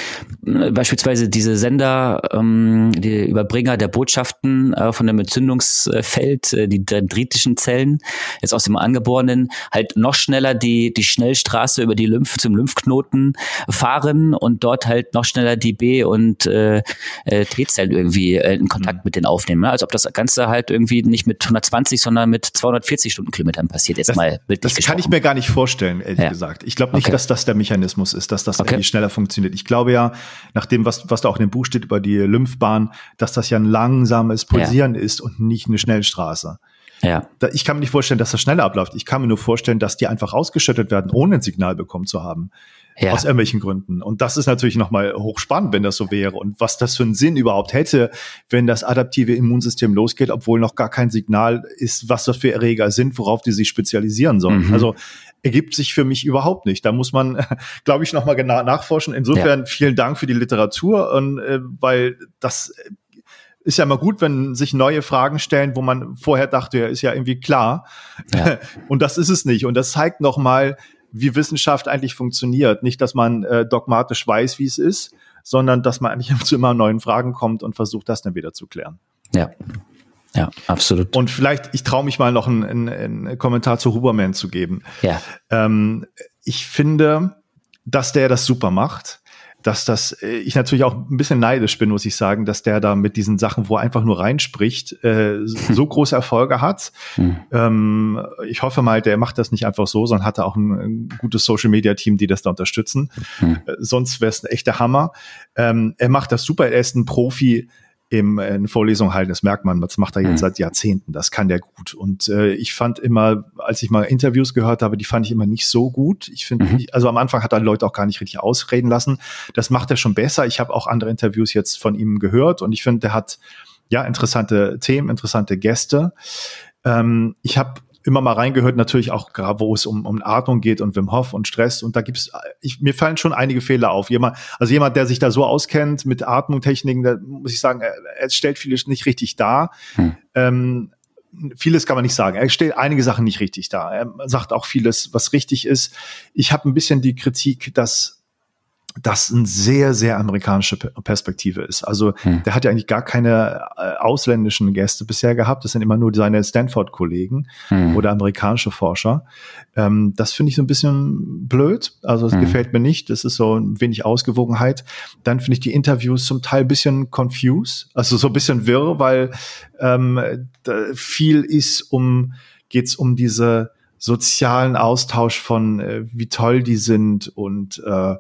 äh, beispielsweise diese Sender, ähm, die Überbringer der Botschaften äh, von dem Entzündungsfeld, äh, die dendritischen Zellen, jetzt aus dem Angeborenen, halt noch schneller die, die Schnellstraße über die Lymph zum Lymphknoten fahren und dort halt noch schneller die B- und äh, äh T-Zellen irgendwie äh, in Kontakt mhm. mit denen aufnehmen. Ne? Als ob das Ganze halt irgendwie nicht mit 120, sondern mit 240 Stundenkilometern passiert jetzt das, mal bildlich Das kann ich mir gar nicht vorstellen, ehrlich ja. gesagt. Ich glaube nicht, okay. dass das der Mechanismus ist, dass das okay. irgendwie schneller funktioniert. Ich glaube ja, nach dem, was, was da auch in dem Buch steht über die Lymphbahn, dass das ja ein langsames Pulsieren ja. ist und nicht eine Schnellstraße. Ja. Ich kann mir nicht vorstellen, dass das schneller abläuft. Ich kann mir nur vorstellen, dass die einfach ausgeschüttet werden, ohne ein Signal bekommen zu haben. Ja. Aus irgendwelchen Gründen. Und das ist natürlich nochmal hochspannend, wenn das so wäre. Und was das für einen Sinn überhaupt hätte, wenn das adaptive Immunsystem losgeht, obwohl noch gar kein Signal ist, was das für Erreger sind, worauf die sich spezialisieren sollen. Mhm. Also ergibt sich für mich überhaupt nicht. Da muss man, glaube ich, nochmal genau nachforschen. Insofern ja. vielen Dank für die Literatur, und, äh, weil das ist ja immer gut, wenn sich neue Fragen stellen, wo man vorher dachte, ja, ist ja irgendwie klar. Ja. Und das ist es nicht. Und das zeigt nochmal, wie Wissenschaft eigentlich funktioniert. Nicht, dass man äh, dogmatisch weiß, wie es ist, sondern dass man eigentlich zu immer neuen Fragen kommt und versucht, das dann wieder zu klären. Ja. Ja, absolut. Und vielleicht, ich traue mich mal noch einen, einen, Kommentar zu Huberman zu geben. Ja. Ähm, ich finde, dass der das super macht dass das, äh, ich natürlich auch ein bisschen neidisch bin, muss ich sagen, dass der da mit diesen Sachen, wo er einfach nur reinspricht, äh, so große Erfolge hat. Mhm. Ähm, ich hoffe mal, der macht das nicht einfach so, sondern hat auch ein, ein gutes Social Media Team, die das da unterstützen. Mhm. Äh, sonst wäre es ein echter Hammer. Ähm, er macht das super, er ist ein Profi im, äh, in Vorlesung halten, das merkt man, das macht er jetzt mhm. seit Jahrzehnten, das kann der gut. Und äh, ich fand immer, als ich mal Interviews gehört habe, die fand ich immer nicht so gut. Ich finde, mhm. also am Anfang hat er Leute auch gar nicht richtig ausreden lassen. Das macht er schon besser. Ich habe auch andere Interviews jetzt von ihm gehört und ich finde, der hat ja interessante Themen, interessante Gäste. Ähm, ich habe immer mal reingehört, natürlich auch gerade, wo es um, um Atmung geht und Wim Hof und Stress. Und da gibt's, ich, mir fallen schon einige Fehler auf. Jemand, also jemand, der sich da so auskennt mit Atmungtechniken, da muss ich sagen, er, er stellt vieles nicht richtig dar. Hm. Ähm, vieles kann man nicht sagen. Er stellt einige Sachen nicht richtig dar. Er sagt auch vieles, was richtig ist. Ich habe ein bisschen die Kritik, dass das eine sehr, sehr amerikanische Perspektive ist. Also hm. der hat ja eigentlich gar keine äh, ausländischen Gäste bisher gehabt. Das sind immer nur seine Stanford-Kollegen hm. oder amerikanische Forscher. Ähm, das finde ich so ein bisschen blöd. Also das hm. gefällt mir nicht. Das ist so ein wenig Ausgewogenheit. Dann finde ich die Interviews zum Teil ein bisschen confused, also so ein bisschen wirr, weil ähm, viel ist um, geht's um diese sozialen Austausch von, äh, wie toll die sind und äh,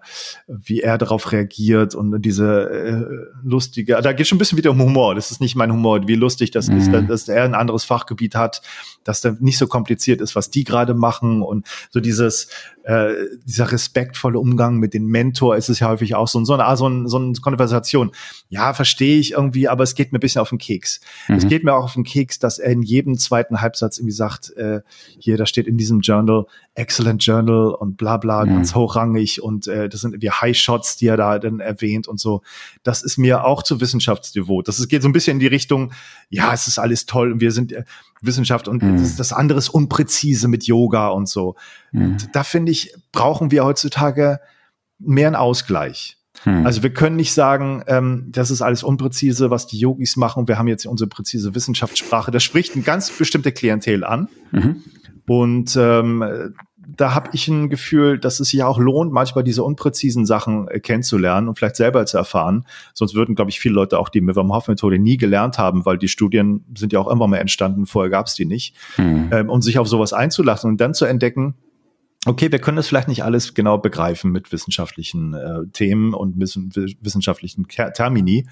wie er darauf reagiert und diese äh, lustige, da geht schon ein bisschen wieder um Humor. Das ist nicht mein Humor, wie lustig das mhm. ist, dass, er ein anderes Fachgebiet hat, dass da nicht so kompliziert ist, was die gerade machen und so dieses äh, dieser respektvolle Umgang mit dem Mentor ist es ja häufig auch so, so, eine, so, eine, so eine Konversation. Ja, verstehe ich irgendwie, aber es geht mir ein bisschen auf den Keks. Mhm. Es geht mir auch auf den Keks, dass er in jedem zweiten Halbsatz irgendwie sagt, äh, hier, da steht in diesem Journal, excellent Journal und bla bla, mhm. ganz hochrangig und äh, das sind irgendwie High Shots, die er da dann erwähnt und so. Das ist mir auch zu wissenschaftsdevot. Das ist, geht so ein bisschen in die Richtung, ja, es ist alles toll und wir sind äh, Wissenschaft und mhm. das, das andere ist unpräzise mit Yoga und so. Mhm. Und da finde ich, brauchen wir heutzutage mehr einen Ausgleich. Mhm. Also wir können nicht sagen, ähm, das ist alles unpräzise, was die Yogis machen. Wir haben jetzt unsere präzise Wissenschaftssprache. Das spricht eine ganz bestimmte Klientel an. Mhm. Und ähm, da habe ich ein Gefühl, dass es sich auch lohnt, manchmal diese unpräzisen Sachen äh, kennenzulernen und vielleicht selber zu erfahren. Sonst würden, glaube ich, viele Leute auch die Wim Hof Methode nie gelernt haben, weil die Studien sind ja auch immer mal entstanden, vorher gab es die nicht. Mhm. Ähm, und sich auf sowas einzulassen und dann zu entdecken, okay, wir können das vielleicht nicht alles genau begreifen mit wissenschaftlichen äh, Themen und wissen, wissenschaftlichen Termini,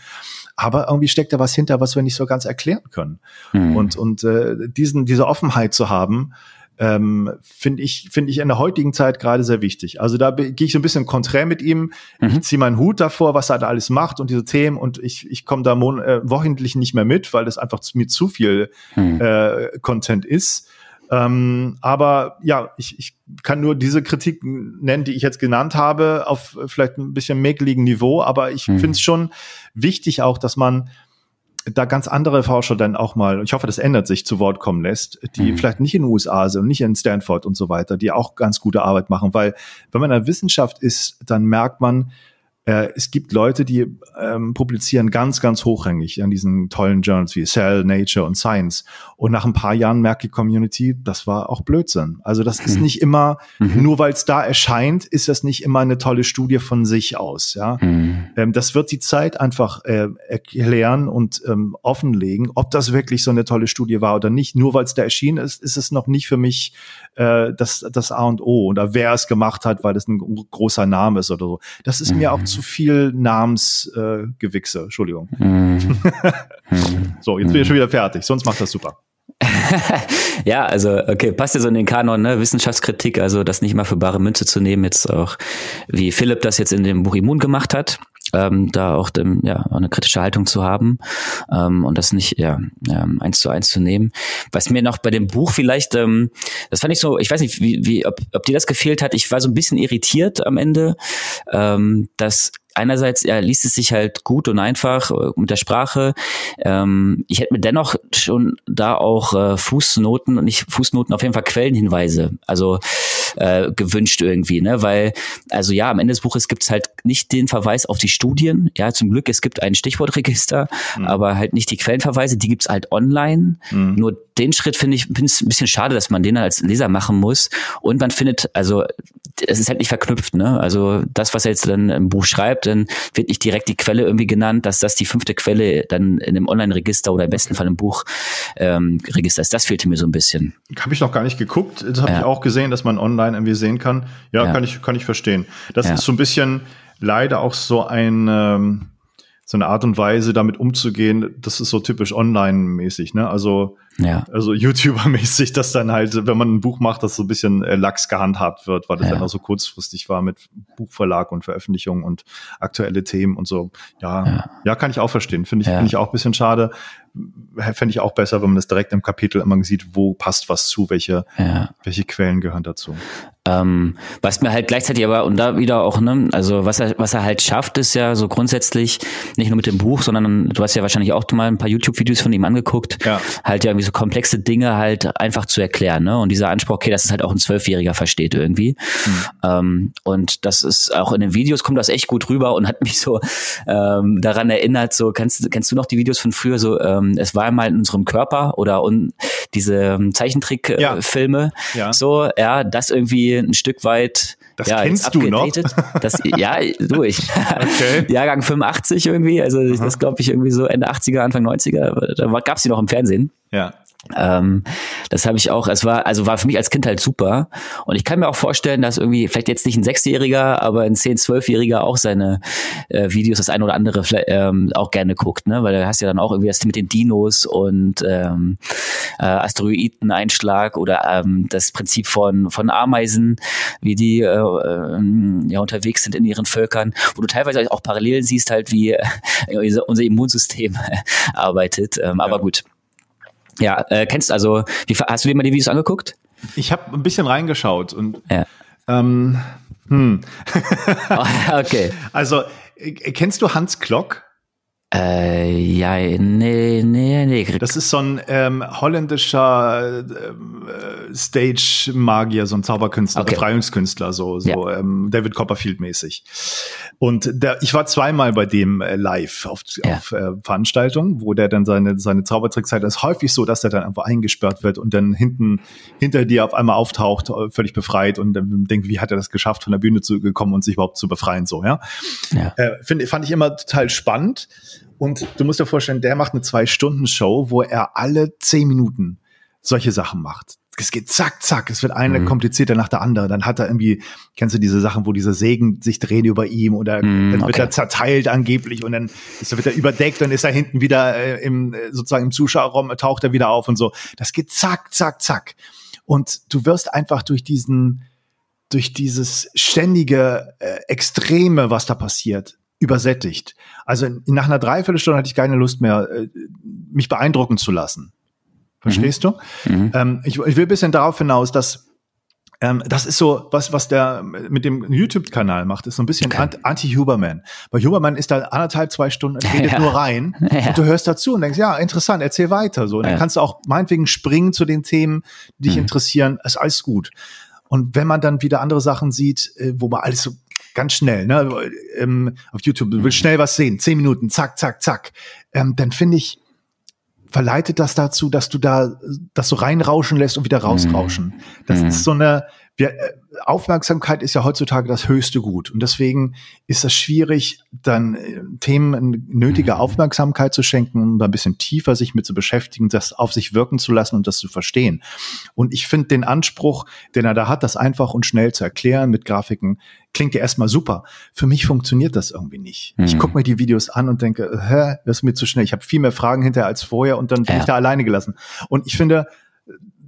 aber irgendwie steckt da was hinter, was wir nicht so ganz erklären können. Mhm. Und, und äh, diesen, diese Offenheit zu haben, ähm, finde ich, finde ich in der heutigen Zeit gerade sehr wichtig. Also da gehe ich so ein bisschen konträr mit ihm. Mhm. Ich ziehe meinen Hut davor, was er da alles macht und diese Themen und ich, ich komme da äh, wochentlich nicht mehr mit, weil das einfach zu, mir zu viel mhm. äh, Content ist. Ähm, aber ja, ich, ich kann nur diese Kritik nennen, die ich jetzt genannt habe, auf vielleicht ein bisschen mäkeligen Niveau. Aber ich mhm. finde es schon wichtig auch, dass man da ganz andere Forscher dann auch mal, ich hoffe, das ändert sich, zu Wort kommen lässt, die mhm. vielleicht nicht in den USA sind nicht in Stanford und so weiter, die auch ganz gute Arbeit machen, weil wenn man in der Wissenschaft ist, dann merkt man, äh, es gibt Leute, die ähm, publizieren ganz, ganz hochrangig an diesen tollen Journals wie Cell, Nature und Science. Und nach ein paar Jahren merkt die Community, das war auch Blödsinn. Also das ist mhm. nicht immer, mhm. nur weil es da erscheint, ist das nicht immer eine tolle Studie von sich aus. Ja, mhm. ähm, das wird die Zeit einfach äh, erklären und ähm, offenlegen, ob das wirklich so eine tolle Studie war oder nicht. Nur weil es da erschienen ist, ist es noch nicht für mich äh, das, das A und O oder wer es gemacht hat, weil das ein großer Name ist oder so. Das ist mir auch mhm. Zu viel Namensgewichse. Äh, Entschuldigung. Mhm. so, jetzt bin ich schon wieder fertig. Sonst macht das super. ja, also okay, passt ja so in den Kanon, ne? Wissenschaftskritik, also das nicht mal für bare Münze zu nehmen, jetzt auch wie Philipp das jetzt in dem Buch Immun gemacht hat ähm, da auch dem, ja, eine kritische Haltung zu haben ähm, und das nicht ja, ähm, eins zu eins zu nehmen. Was mir noch bei dem Buch vielleicht, ähm, das fand ich so, ich weiß nicht, wie, wie ob, ob dir das gefehlt hat, ich war so ein bisschen irritiert am Ende, ähm, dass einerseits ja, liest es sich halt gut und einfach äh, mit der Sprache. Ähm, ich hätte mir dennoch schon da auch äh, Fußnoten und nicht Fußnoten, auf jeden Fall Quellenhinweise. Also äh, gewünscht irgendwie, ne? Weil, also ja, am Ende des Buches gibt es halt nicht den Verweis auf die Studien. Ja, zum Glück, es gibt ein Stichwortregister, mhm. aber halt nicht die Quellenverweise, die gibt's halt online. Mhm. Nur den Schritt finde ich finde ein bisschen schade, dass man den als Leser machen muss. Und man findet, also es ist halt nicht verknüpft, ne? Also das, was er jetzt dann im Buch schreibt, dann wird nicht direkt die Quelle irgendwie genannt, dass das die fünfte Quelle dann in einem Online-Register oder im besten Fall im Buchregister ähm, ist. Das fehlte mir so ein bisschen. Habe ich noch gar nicht geguckt. Das habe ja. ich auch gesehen, dass man online irgendwie sehen kann. Ja, ja. kann ich kann ich verstehen. Das ja. ist so ein bisschen leider auch so ein ähm, so eine Art und Weise, damit umzugehen, das ist so typisch online-mäßig, ne? Also ja. Also YouTuber-mäßig, dass dann halt, wenn man ein Buch macht, das so ein bisschen äh, lax gehandhabt wird, weil das ja. dann auch so kurzfristig war mit Buchverlag und Veröffentlichung und aktuelle Themen und so. Ja, ja, ja kann ich auch verstehen. Finde ich, ja. finde ich auch ein bisschen schade. Fände ich auch besser, wenn man das direkt im Kapitel immer sieht, wo passt was zu, welche, welche Quellen gehören dazu. Ähm, was mir halt gleichzeitig aber, und da wieder auch, ne, also was er, was er halt schafft, ist ja so grundsätzlich, nicht nur mit dem Buch, sondern du hast ja wahrscheinlich auch mal ein paar YouTube-Videos von ihm angeguckt, ja. halt ja irgendwie so komplexe Dinge halt einfach zu erklären, ne? Und dieser Anspruch, okay, dass es halt auch ein Zwölfjähriger versteht irgendwie. Mhm. Ähm, und das ist auch in den Videos kommt das echt gut rüber und hat mich so ähm, daran erinnert, so, kennst, kennst du noch die Videos von früher, so, ähm, es war mal in unserem Körper oder un, diese ähm, Zeichentrickfilme, äh, ja. ja. so, ja, das irgendwie ein Stück weit das ja, kennst du noch? Das, ja, du, ich. Okay. Jahrgang 85 irgendwie, also Aha. das glaube ich irgendwie so Ende 80er, Anfang 90er, da gab es die noch im Fernsehen. Ja. Ähm, das habe ich auch, es war, also war für mich als Kind halt super. Und ich kann mir auch vorstellen, dass irgendwie, vielleicht jetzt nicht ein Sechsjähriger, aber ein Zehn-, Zwölfjähriger auch seine äh, Videos, das eine oder andere ähm, auch gerne guckt, ne? Weil da hast du ja dann auch irgendwie das mit den Dinos und ähm, äh, Asteroideneinschlag oder ähm, das Prinzip von, von Ameisen, wie die äh, äh, ja unterwegs sind in ihren Völkern, wo du teilweise auch Parallelen siehst, halt wie äh, unser Immunsystem arbeitet. Ähm, ja. Aber gut. Ja, äh, kennst also, wie, hast du dir mal die Videos angeguckt? Ich habe ein bisschen reingeschaut und ja. ähm, hm. okay. Also, äh, kennst du Hans Klock? Äh, ja, nee, nee, nee. Das ist so ein ähm, holländischer äh, Stage-Magier, so ein Zauberkünstler, okay. Befreiungskünstler, so, so ja. ähm, David Copperfield-mäßig. Und der, ich war zweimal bei dem äh, live auf, ja. auf äh, Veranstaltungen, wo der dann seine, seine Zaubertricks hat. Das ist häufig so, dass der dann einfach eingesperrt wird und dann hinten hinter dir auf einmal auftaucht, äh, völlig befreit und dann denkt, wie hat er das geschafft, von der Bühne zu gekommen und sich überhaupt zu befreien, so, ja. ja. Äh, find, fand ich immer total spannend. Und du musst dir vorstellen, der macht eine Zwei-Stunden-Show, wo er alle zehn Minuten solche Sachen macht. Es geht zack, zack, es wird eine mhm. komplizierter nach der anderen. Dann hat er irgendwie, kennst du diese Sachen, wo diese Sägen sich drehen über ihm oder mhm, dann wird okay. er zerteilt angeblich und dann ist, wird er überdeckt und ist er hinten wieder äh, im, äh, sozusagen im Zuschauerraum, taucht er wieder auf und so. Das geht zack, zack, zack. Und du wirst einfach durch diesen, durch dieses ständige äh, Extreme, was da passiert, übersättigt. Also nach einer Dreiviertelstunde hatte ich keine Lust mehr, äh, mich beeindrucken zu lassen. Verstehst mhm. du? Mhm. Ähm, ich, ich, will ein bisschen darauf hinaus, dass ähm, das ist so, was, was der mit dem YouTube-Kanal macht, ist so ein bisschen okay. anti-Huberman. Bei Huberman ist da anderthalb, zwei Stunden, redet ja. nur rein ja. und du hörst dazu und denkst, ja, interessant, erzähl weiter. So, und dann kannst du auch meinetwegen springen zu den Themen, die dich mhm. interessieren, ist alles gut. Und wenn man dann wieder andere Sachen sieht, äh, wo man alles so ganz schnell, ne, ähm, auf YouTube, du willst schnell was sehen, zehn Minuten, zack, zack, zack, ähm, dann finde ich, verleitet das dazu, dass du da das so reinrauschen lässt und wieder rausrauschen. Das mhm. ist so eine, wir, äh, Aufmerksamkeit ist ja heutzutage das höchste Gut. Und deswegen ist es schwierig, dann äh, Themen nötige mhm. Aufmerksamkeit zu schenken, um da ein bisschen tiefer sich mit zu beschäftigen, das auf sich wirken zu lassen und das zu verstehen. Und ich finde den Anspruch, den er da hat, das einfach und schnell zu erklären mit Grafiken, klingt ja erstmal super. Für mich funktioniert das irgendwie nicht. Mhm. Ich gucke mir die Videos an und denke, hä, das ist mir zu schnell. Ich habe viel mehr Fragen hinterher als vorher und dann bin ja. ich da alleine gelassen. Und ich finde,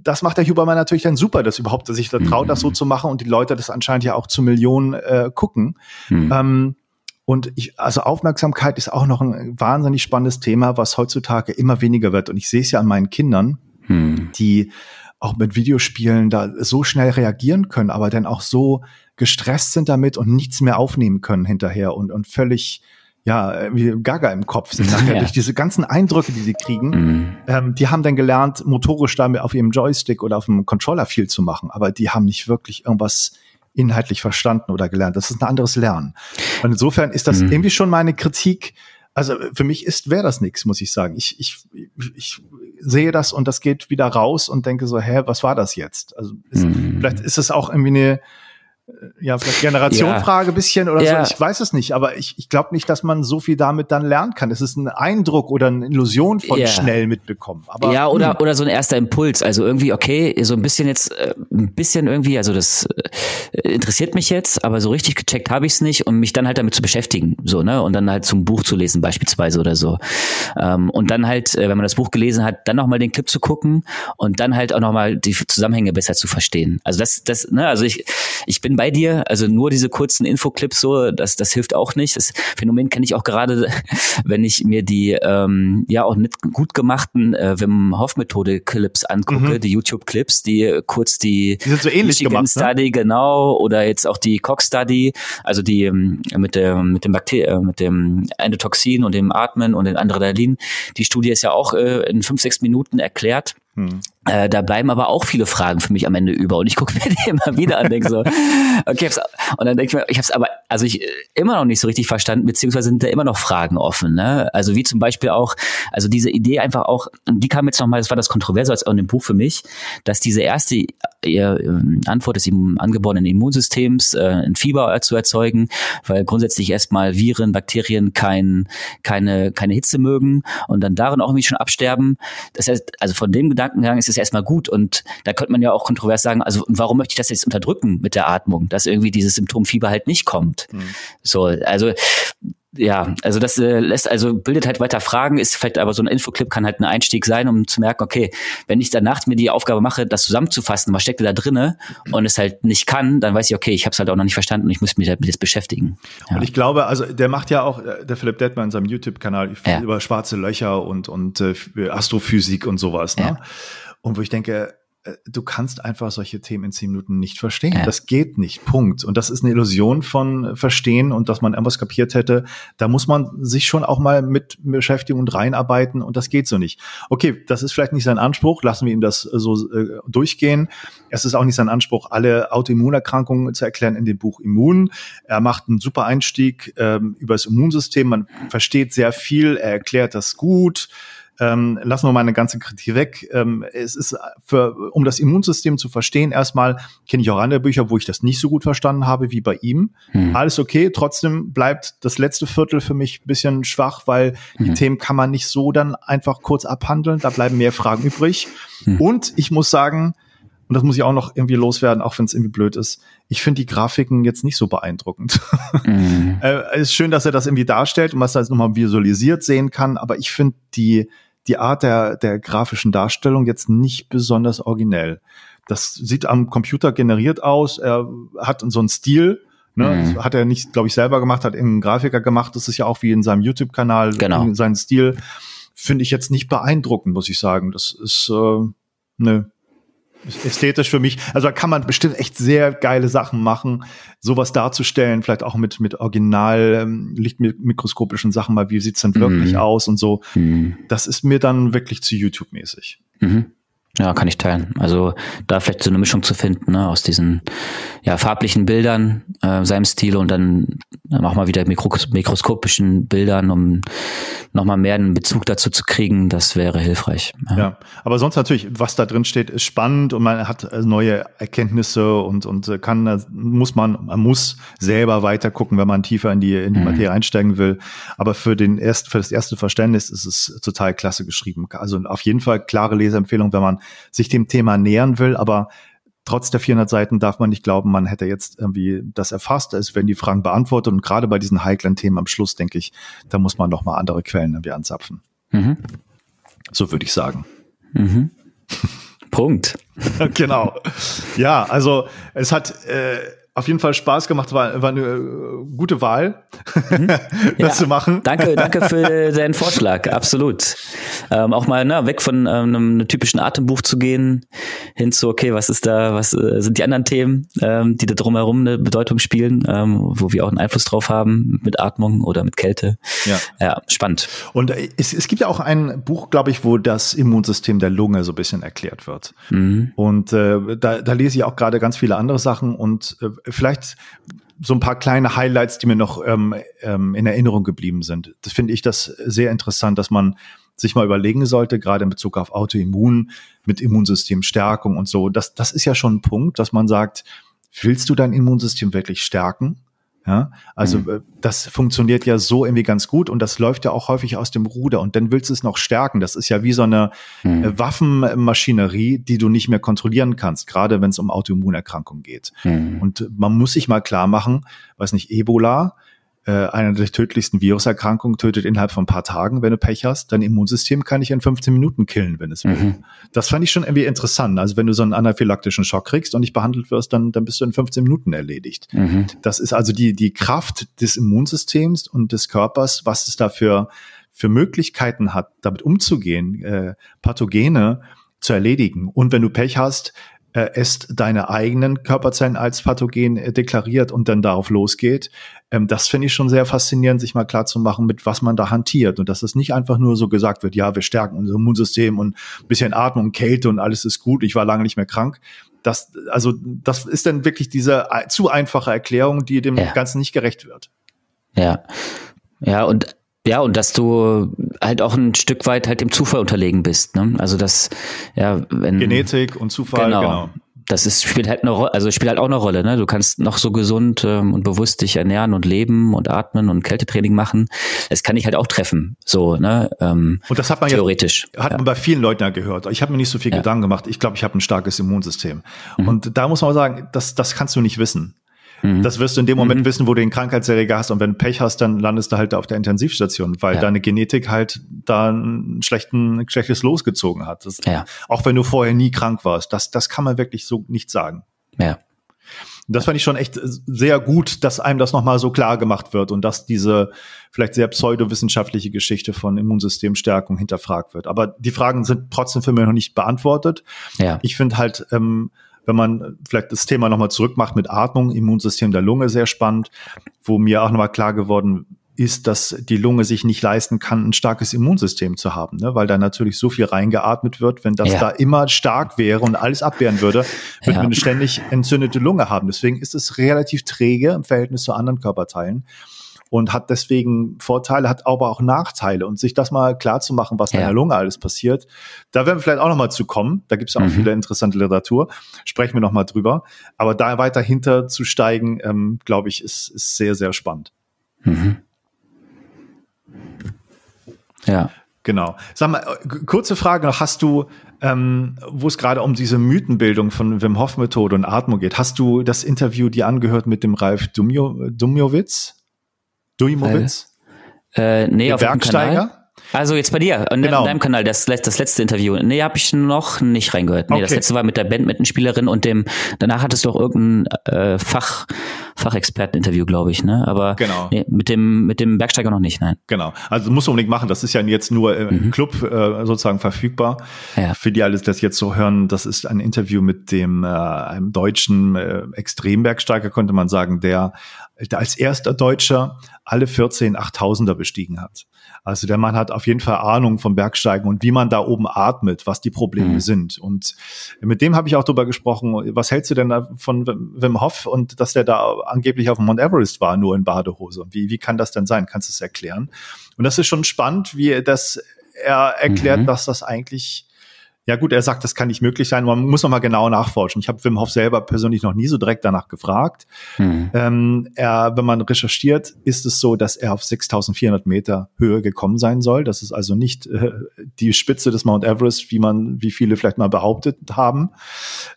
das macht der Huberman natürlich dann super, dass überhaupt sich da traut, mhm. das so zu machen und die Leute das anscheinend ja auch zu Millionen äh, gucken. Mhm. Ähm, und ich, also Aufmerksamkeit ist auch noch ein wahnsinnig spannendes Thema, was heutzutage immer weniger wird. Und ich sehe es ja an meinen Kindern, mhm. die auch mit Videospielen da so schnell reagieren können, aber dann auch so gestresst sind damit und nichts mehr aufnehmen können hinterher und, und völlig ja, wie Gaga im Kopf sind nachher ja. durch diese ganzen Eindrücke, die sie kriegen. Mhm. Ähm, die haben dann gelernt, motorisch damit auf ihrem Joystick oder auf dem Controller viel zu machen, aber die haben nicht wirklich irgendwas inhaltlich verstanden oder gelernt. Das ist ein anderes Lernen. Und insofern ist das mhm. irgendwie schon meine Kritik. Also für mich ist, wäre das nichts, muss ich sagen. Ich, ich, ich sehe das und das geht wieder raus und denke so, hä, was war das jetzt? Also ist, mhm. vielleicht ist es auch irgendwie eine, ja, vielleicht Generationfrage ja. bisschen oder ja. so, ich weiß es nicht, aber ich, ich glaube nicht, dass man so viel damit dann lernen kann. Es ist ein Eindruck oder eine Illusion von ja. schnell mitbekommen. Aber, ja, oder, hm. oder so ein erster Impuls. Also irgendwie, okay, so ein bisschen jetzt, äh, ein bisschen irgendwie, also das äh, interessiert mich jetzt, aber so richtig gecheckt habe ich es nicht und mich dann halt damit zu beschäftigen, so, ne? Und dann halt zum Buch zu lesen, beispielsweise oder so. Ähm, und dann halt, äh, wenn man das Buch gelesen hat, dann nochmal den Clip zu gucken und dann halt auch nochmal die Zusammenhänge besser zu verstehen. Also das, das, ne, also ich, ich bin bei dir. Also nur diese kurzen Infoclips so, das, das hilft auch nicht. Das Phänomen kenne ich auch gerade, wenn ich mir die ähm, ja auch mit gut gemachten äh, Wim Hof Methode Clips angucke, mhm. die YouTube Clips, die kurz die, die sind so ähnlich Michigan gemacht, ne? Study ne? genau oder jetzt auch die Cox Study, also die ähm, mit der mit dem Bakter äh, mit dem Endotoxin und dem Atmen und dem Adrenalin. Die Studie ist ja auch äh, in fünf sechs Minuten erklärt. Hm. Äh, da bleiben aber auch viele Fragen für mich am Ende über und ich gucke mir die immer wieder an, denke so, okay, und dann denke ich mir, ich habe es aber, also ich äh, immer noch nicht so richtig verstanden, beziehungsweise sind da immer noch Fragen offen, ne? Also wie zum Beispiel auch, also diese Idee einfach auch, die kam jetzt nochmal, das war das Kontroverse als auch in dem Buch für mich, dass diese erste äh, Antwort des angeborenen Immunsystems, äh, ein Fieber zu erzeugen, weil grundsätzlich erstmal Viren, Bakterien kein, keine, keine Hitze mögen und dann darin auch irgendwie schon absterben. Das heißt, also von dem Gedankengang ist es erstmal gut und da könnte man ja auch kontrovers sagen, also warum möchte ich das jetzt unterdrücken mit der Atmung, dass irgendwie dieses Symptom Fieber halt nicht kommt. Mhm. So, also ja, also das äh, lässt also bildet halt weiter Fragen, ist vielleicht aber so ein Infoclip kann halt ein Einstieg sein, um zu merken, okay, wenn ich danach mir die Aufgabe mache, das zusammenzufassen, was steckt da drinne und es halt nicht kann, dann weiß ich, okay, ich habe es halt auch noch nicht verstanden und ich muss mich damit jetzt beschäftigen. Ja. Und ich glaube, also der macht ja auch äh, der Philipp Detmer in seinem YouTube-Kanal ja. über schwarze Löcher und und äh, Astrophysik und sowas, ne? Ja. Und wo ich denke, du kannst einfach solche Themen in zehn Minuten nicht verstehen. Ja. Das geht nicht. Punkt. Und das ist eine Illusion von Verstehen und dass man irgendwas kapiert hätte. Da muss man sich schon auch mal mit beschäftigen und reinarbeiten und das geht so nicht. Okay, das ist vielleicht nicht sein Anspruch. Lassen wir ihm das so äh, durchgehen. Es ist auch nicht sein Anspruch, alle Autoimmunerkrankungen zu erklären in dem Buch Immun. Er macht einen super Einstieg ähm, über das Immunsystem. Man versteht sehr viel. Er erklärt das gut ähm, lassen wir mal eine ganze Kritik weg. Ähm, es ist für, um das Immunsystem zu verstehen, erstmal kenne ich auch andere Bücher, wo ich das nicht so gut verstanden habe wie bei ihm. Hm. Alles okay, trotzdem bleibt das letzte Viertel für mich ein bisschen schwach, weil hm. die Themen kann man nicht so dann einfach kurz abhandeln. Da bleiben mehr Fragen übrig. Hm. Und ich muss sagen, und das muss ich auch noch irgendwie loswerden, auch wenn es irgendwie blöd ist. Ich finde die Grafiken jetzt nicht so beeindruckend. Mhm. äh, ist schön, dass er das irgendwie darstellt und was er jetzt nochmal visualisiert sehen kann, aber ich finde die, die Art der, der grafischen Darstellung jetzt nicht besonders originell. Das sieht am Computer generiert aus. Er hat so einen Stil, Ne? Mhm. Hat er nicht, glaube ich, selber gemacht, hat irgendein Grafiker gemacht. Das ist ja auch wie in seinem YouTube-Kanal genau. sein Stil. Finde ich jetzt nicht beeindruckend, muss ich sagen. Das ist, äh, ne, ästhetisch für mich. Also da kann man bestimmt echt sehr geile Sachen machen, sowas darzustellen, vielleicht auch mit, mit original ähm, lichtmikroskopischen Sachen mal, wie sieht's denn wirklich mhm. aus und so. Mhm. Das ist mir dann wirklich zu YouTube-mäßig. Mhm. Ja, kann ich teilen. Also da vielleicht so eine Mischung zu finden, ne, aus diesen ja, farblichen Bildern, äh, seinem Stil und dann auch mal wieder mikros mikroskopischen Bildern, um nochmal mehr einen Bezug dazu zu kriegen, das wäre hilfreich. Ja. ja. aber sonst natürlich, was da drin steht, ist spannend und man hat äh, neue Erkenntnisse und, und äh, kann, äh, muss man, man muss selber weiter gucken, wenn man tiefer in die, in die mhm. Materie einsteigen will. Aber für den erst, für das erste Verständnis ist es total klasse geschrieben. Also auf jeden Fall klare Leseempfehlung, wenn man sich dem Thema nähern will, aber trotz der 400 Seiten darf man nicht glauben, man hätte jetzt irgendwie das erfasst. Es werden die Fragen beantwortet und gerade bei diesen heiklen Themen am Schluss, denke ich, da muss man noch mal andere Quellen irgendwie anzapfen. Mhm. So würde ich sagen. Mhm. Punkt. genau. Ja, also es hat äh, auf jeden Fall Spaß gemacht, war, war eine äh, gute Wahl, mhm. das ja, zu machen. Danke, danke für deinen Vorschlag, absolut. Ähm, auch mal na, ne, weg von ähm, einem typischen Atembuch zu gehen, hin zu, okay, was ist da, was äh, sind die anderen Themen, ähm, die da drumherum eine Bedeutung spielen, ähm, wo wir auch einen Einfluss drauf haben mit Atmung oder mit Kälte. Ja, ja spannend. Und äh, es, es gibt ja auch ein Buch, glaube ich, wo das Immunsystem der Lunge so ein bisschen erklärt wird. Mhm. Und äh, da, da lese ich auch gerade ganz viele andere Sachen und äh, vielleicht so ein paar kleine Highlights, die mir noch ähm, ähm, in Erinnerung geblieben sind. Das finde ich das sehr interessant, dass man sich mal überlegen sollte, gerade in Bezug auf Autoimmun mit Immunsystemstärkung und so. Das, das ist ja schon ein Punkt, dass man sagt, willst du dein Immunsystem wirklich stärken? Ja, also mhm. Äh, das funktioniert ja so irgendwie ganz gut und das läuft ja auch häufig aus dem Ruder und dann willst du es noch stärken. Das ist ja wie so eine mhm. Äh, Waffenmaschinerie, die du nicht mehr kontrollieren kannst, gerade wenn es um Autoimmunerkrankungen geht. Mhm. Und man muss sich mal klar machen, weiß nicht, Ebola, äh, eine der tödlichsten Viruserkrankungen tötet innerhalb von ein paar Tagen, wenn du Pech hast. Dein Immunsystem kann dich in 15 Minuten killen, wenn es will. Mhm. Das fand ich schon irgendwie interessant. Also wenn du so einen anaphylaktischen Schock kriegst und nicht behandelt wirst, dann, dann bist du in 15 Minuten erledigt. Mhm. Das ist also die, die Kraft des Immunsystems und des Körpers, was es dafür für Möglichkeiten hat, damit umzugehen, äh, Pathogene zu erledigen. Und wenn du Pech hast, äh, es deine eigenen Körperzellen als Pathogen äh, deklariert und dann darauf losgeht. Ähm, das finde ich schon sehr faszinierend, sich mal klar zu machen, mit was man da hantiert und dass es nicht einfach nur so gesagt wird, ja, wir stärken unser Immunsystem und ein bisschen Atmung, Kälte und alles ist gut, ich war lange nicht mehr krank. Das, also, das ist dann wirklich diese äh, zu einfache Erklärung, die dem ja. Ganzen nicht gerecht wird. Ja. Ja, und ja, und dass du halt auch ein Stück weit halt dem Zufall unterlegen bist. Ne? Also das, ja, wenn. Genetik und Zufall, genau. genau. Das ist, spielt halt eine Rolle, also spielt halt auch eine Rolle, ne? Du kannst noch so gesund ähm, und bewusst dich ernähren und leben und atmen und Kältetraining machen. Es kann dich halt auch treffen, so, ne? Ähm, und das hat man theoretisch. Ja, hat man bei vielen Leuten ja gehört. Ich habe mir nicht so viel ja. Gedanken gemacht. Ich glaube, ich habe ein starkes Immunsystem. Mhm. Und da muss man sagen, das, das kannst du nicht wissen. Mhm. Das wirst du in dem Moment mhm. wissen, wo du den Krankheitserreger hast. Und wenn du Pech hast, dann landest du halt auf der Intensivstation, weil ja. deine Genetik halt da ein, schlechten, schlechtes losgezogen hat. Das, ja. Auch wenn du vorher nie krank warst. Das, das kann man wirklich so nicht sagen. Ja. Das fand ich schon echt sehr gut, dass einem das nochmal so klar gemacht wird und dass diese vielleicht sehr pseudowissenschaftliche Geschichte von Immunsystemstärkung hinterfragt wird. Aber die Fragen sind trotzdem für mich noch nicht beantwortet. Ja. Ich finde halt, ähm, wenn man vielleicht das Thema nochmal zurückmacht mit Atmung, Immunsystem der Lunge sehr spannend, wo mir auch nochmal klar geworden ist, dass die Lunge sich nicht leisten kann, ein starkes Immunsystem zu haben, ne? weil da natürlich so viel reingeatmet wird. Wenn das ja. da immer stark wäre und alles abwehren würde, würde ja. man eine ständig entzündete Lunge haben. Deswegen ist es relativ träge im Verhältnis zu anderen Körperteilen und hat deswegen Vorteile, hat aber auch Nachteile. Und sich das mal klar zu machen, was ja. in der Lunge alles passiert, da werden wir vielleicht auch noch mal zu kommen. Da gibt es auch mhm. viele interessante Literatur. Sprechen wir noch mal drüber. Aber da weiter hinter zu steigen, ähm, glaube ich, ist, ist sehr, sehr spannend. Mhm. Ja. Genau. Sag mal, kurze Frage noch. Hast du, ähm, wo es gerade um diese Mythenbildung von Wim Hof Methode und Atmung geht, hast du das Interview dir angehört mit dem Ralf Dumjo, Dumjowitz? Dumjowitz? Äh, äh, nee, auf? Dem Kanal. Also jetzt bei dir, an genau. deinem Kanal, das, das letzte Interview. Nee, habe ich noch nicht reingehört. Nee, okay. das letzte war mit der Bandmittenspielerin und dem, danach hattest du auch irgendein äh, Fach, Fachexperten-Interview, glaube ich, ne? Aber genau. nee, mit dem, mit dem Bergsteiger noch nicht, nein. Genau. Also musst du unbedingt machen. Das ist ja jetzt nur im mhm. Club äh, sozusagen verfügbar. Ja. Für die alles das jetzt so hören, das ist ein Interview mit dem äh, einem deutschen äh, Extrembergsteiger, könnte man sagen, der als erster Deutscher alle 14 8000er bestiegen hat. Also der Mann hat auf jeden Fall Ahnung vom Bergsteigen und wie man da oben atmet, was die Probleme mhm. sind. Und mit dem habe ich auch drüber gesprochen. Was hältst du denn von Wim Hof und dass der da angeblich auf dem Mount Everest war, nur in Badehose? Wie, wie kann das denn sein? Kannst du es erklären? Und das ist schon spannend, wie das er erklärt, mhm. dass das eigentlich ja gut, er sagt, das kann nicht möglich sein. Man muss noch mal genau nachforschen. Ich habe Wim Hof selber persönlich noch nie so direkt danach gefragt. Mhm. Ähm, er, wenn man recherchiert, ist es so, dass er auf 6.400 Meter Höhe gekommen sein soll. Das ist also nicht äh, die Spitze des Mount Everest, wie man, wie viele vielleicht mal behauptet haben.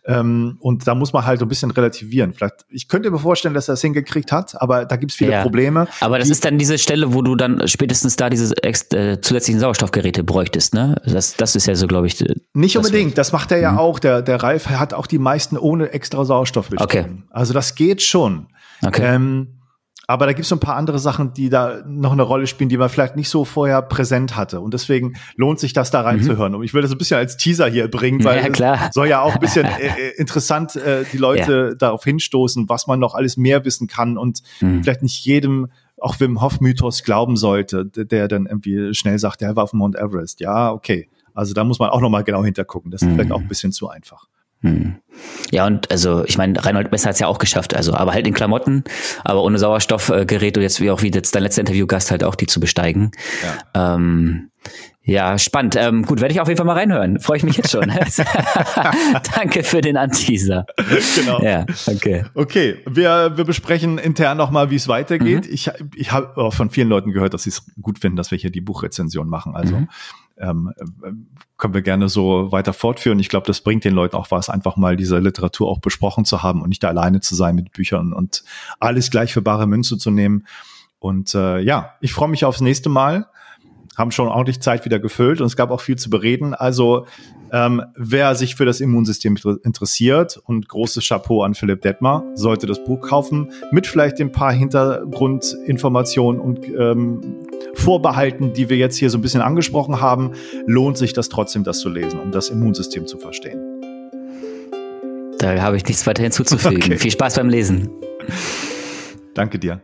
Ähm, und da muss man halt ein bisschen relativieren. Vielleicht, ich könnte mir vorstellen, dass er es hingekriegt hat, aber da gibt es viele ja. Probleme. Aber das ist dann diese Stelle, wo du dann spätestens da diese äh, zusätzlichen Sauerstoffgeräte bräuchtest, ne? Das, das ist ja so, glaube ich. Nicht das unbedingt, das macht er ja mhm. auch. Der, der Ralf hat auch die meisten ohne extra Sauerstoff bestimmt. Okay. Also das geht schon. Okay. Ähm, aber da gibt es so ein paar andere Sachen, die da noch eine Rolle spielen, die man vielleicht nicht so vorher präsent hatte. Und deswegen lohnt sich das da reinzuhören. Mhm. Und ich will das ein bisschen als Teaser hier bringen, weil ja, soll ja auch ein bisschen äh, äh, interessant äh, die Leute ja. darauf hinstoßen, was man noch alles mehr wissen kann und mhm. vielleicht nicht jedem auch Wim Hof Mythos glauben sollte, der dann irgendwie schnell sagt, der war auf dem Mount Everest. Ja, okay. Also da muss man auch nochmal genau hintergucken. Das ist mhm. vielleicht auch ein bisschen zu einfach. Mhm. Ja, und also ich meine, Reinhold Messer hat es ja auch geschafft, also aber halt in Klamotten, aber ohne Sauerstoffgerät und jetzt wie auch wie jetzt dein letzter Interviewgast halt auch die zu besteigen. Ja. Ähm, ja, spannend. Ähm, gut, werde ich auf jeden Fall mal reinhören. Freue ich mich jetzt schon. danke für den Anteaser. Genau. Ja, okay. Okay, wir, wir besprechen intern nochmal, wie es weitergeht. Mhm. Ich, ich habe von vielen Leuten gehört, dass sie es gut finden, dass wir hier die Buchrezension machen. Also mhm. Ähm, können wir gerne so weiter fortführen. Ich glaube, das bringt den Leuten auch was, einfach mal diese Literatur auch besprochen zu haben und nicht alleine zu sein mit Büchern und alles gleich für bare Münze zu nehmen. Und äh, ja, ich freue mich aufs nächste Mal haben schon ordentlich Zeit wieder gefüllt und es gab auch viel zu bereden. Also ähm, wer sich für das Immunsystem interessiert und großes Chapeau an Philipp Detmar, sollte das Buch kaufen, mit vielleicht ein paar Hintergrundinformationen und ähm, Vorbehalten, die wir jetzt hier so ein bisschen angesprochen haben, lohnt sich das trotzdem, das zu lesen, um das Immunsystem zu verstehen. Da habe ich nichts weiter hinzuzufügen. Okay. Viel Spaß beim Lesen. Danke dir.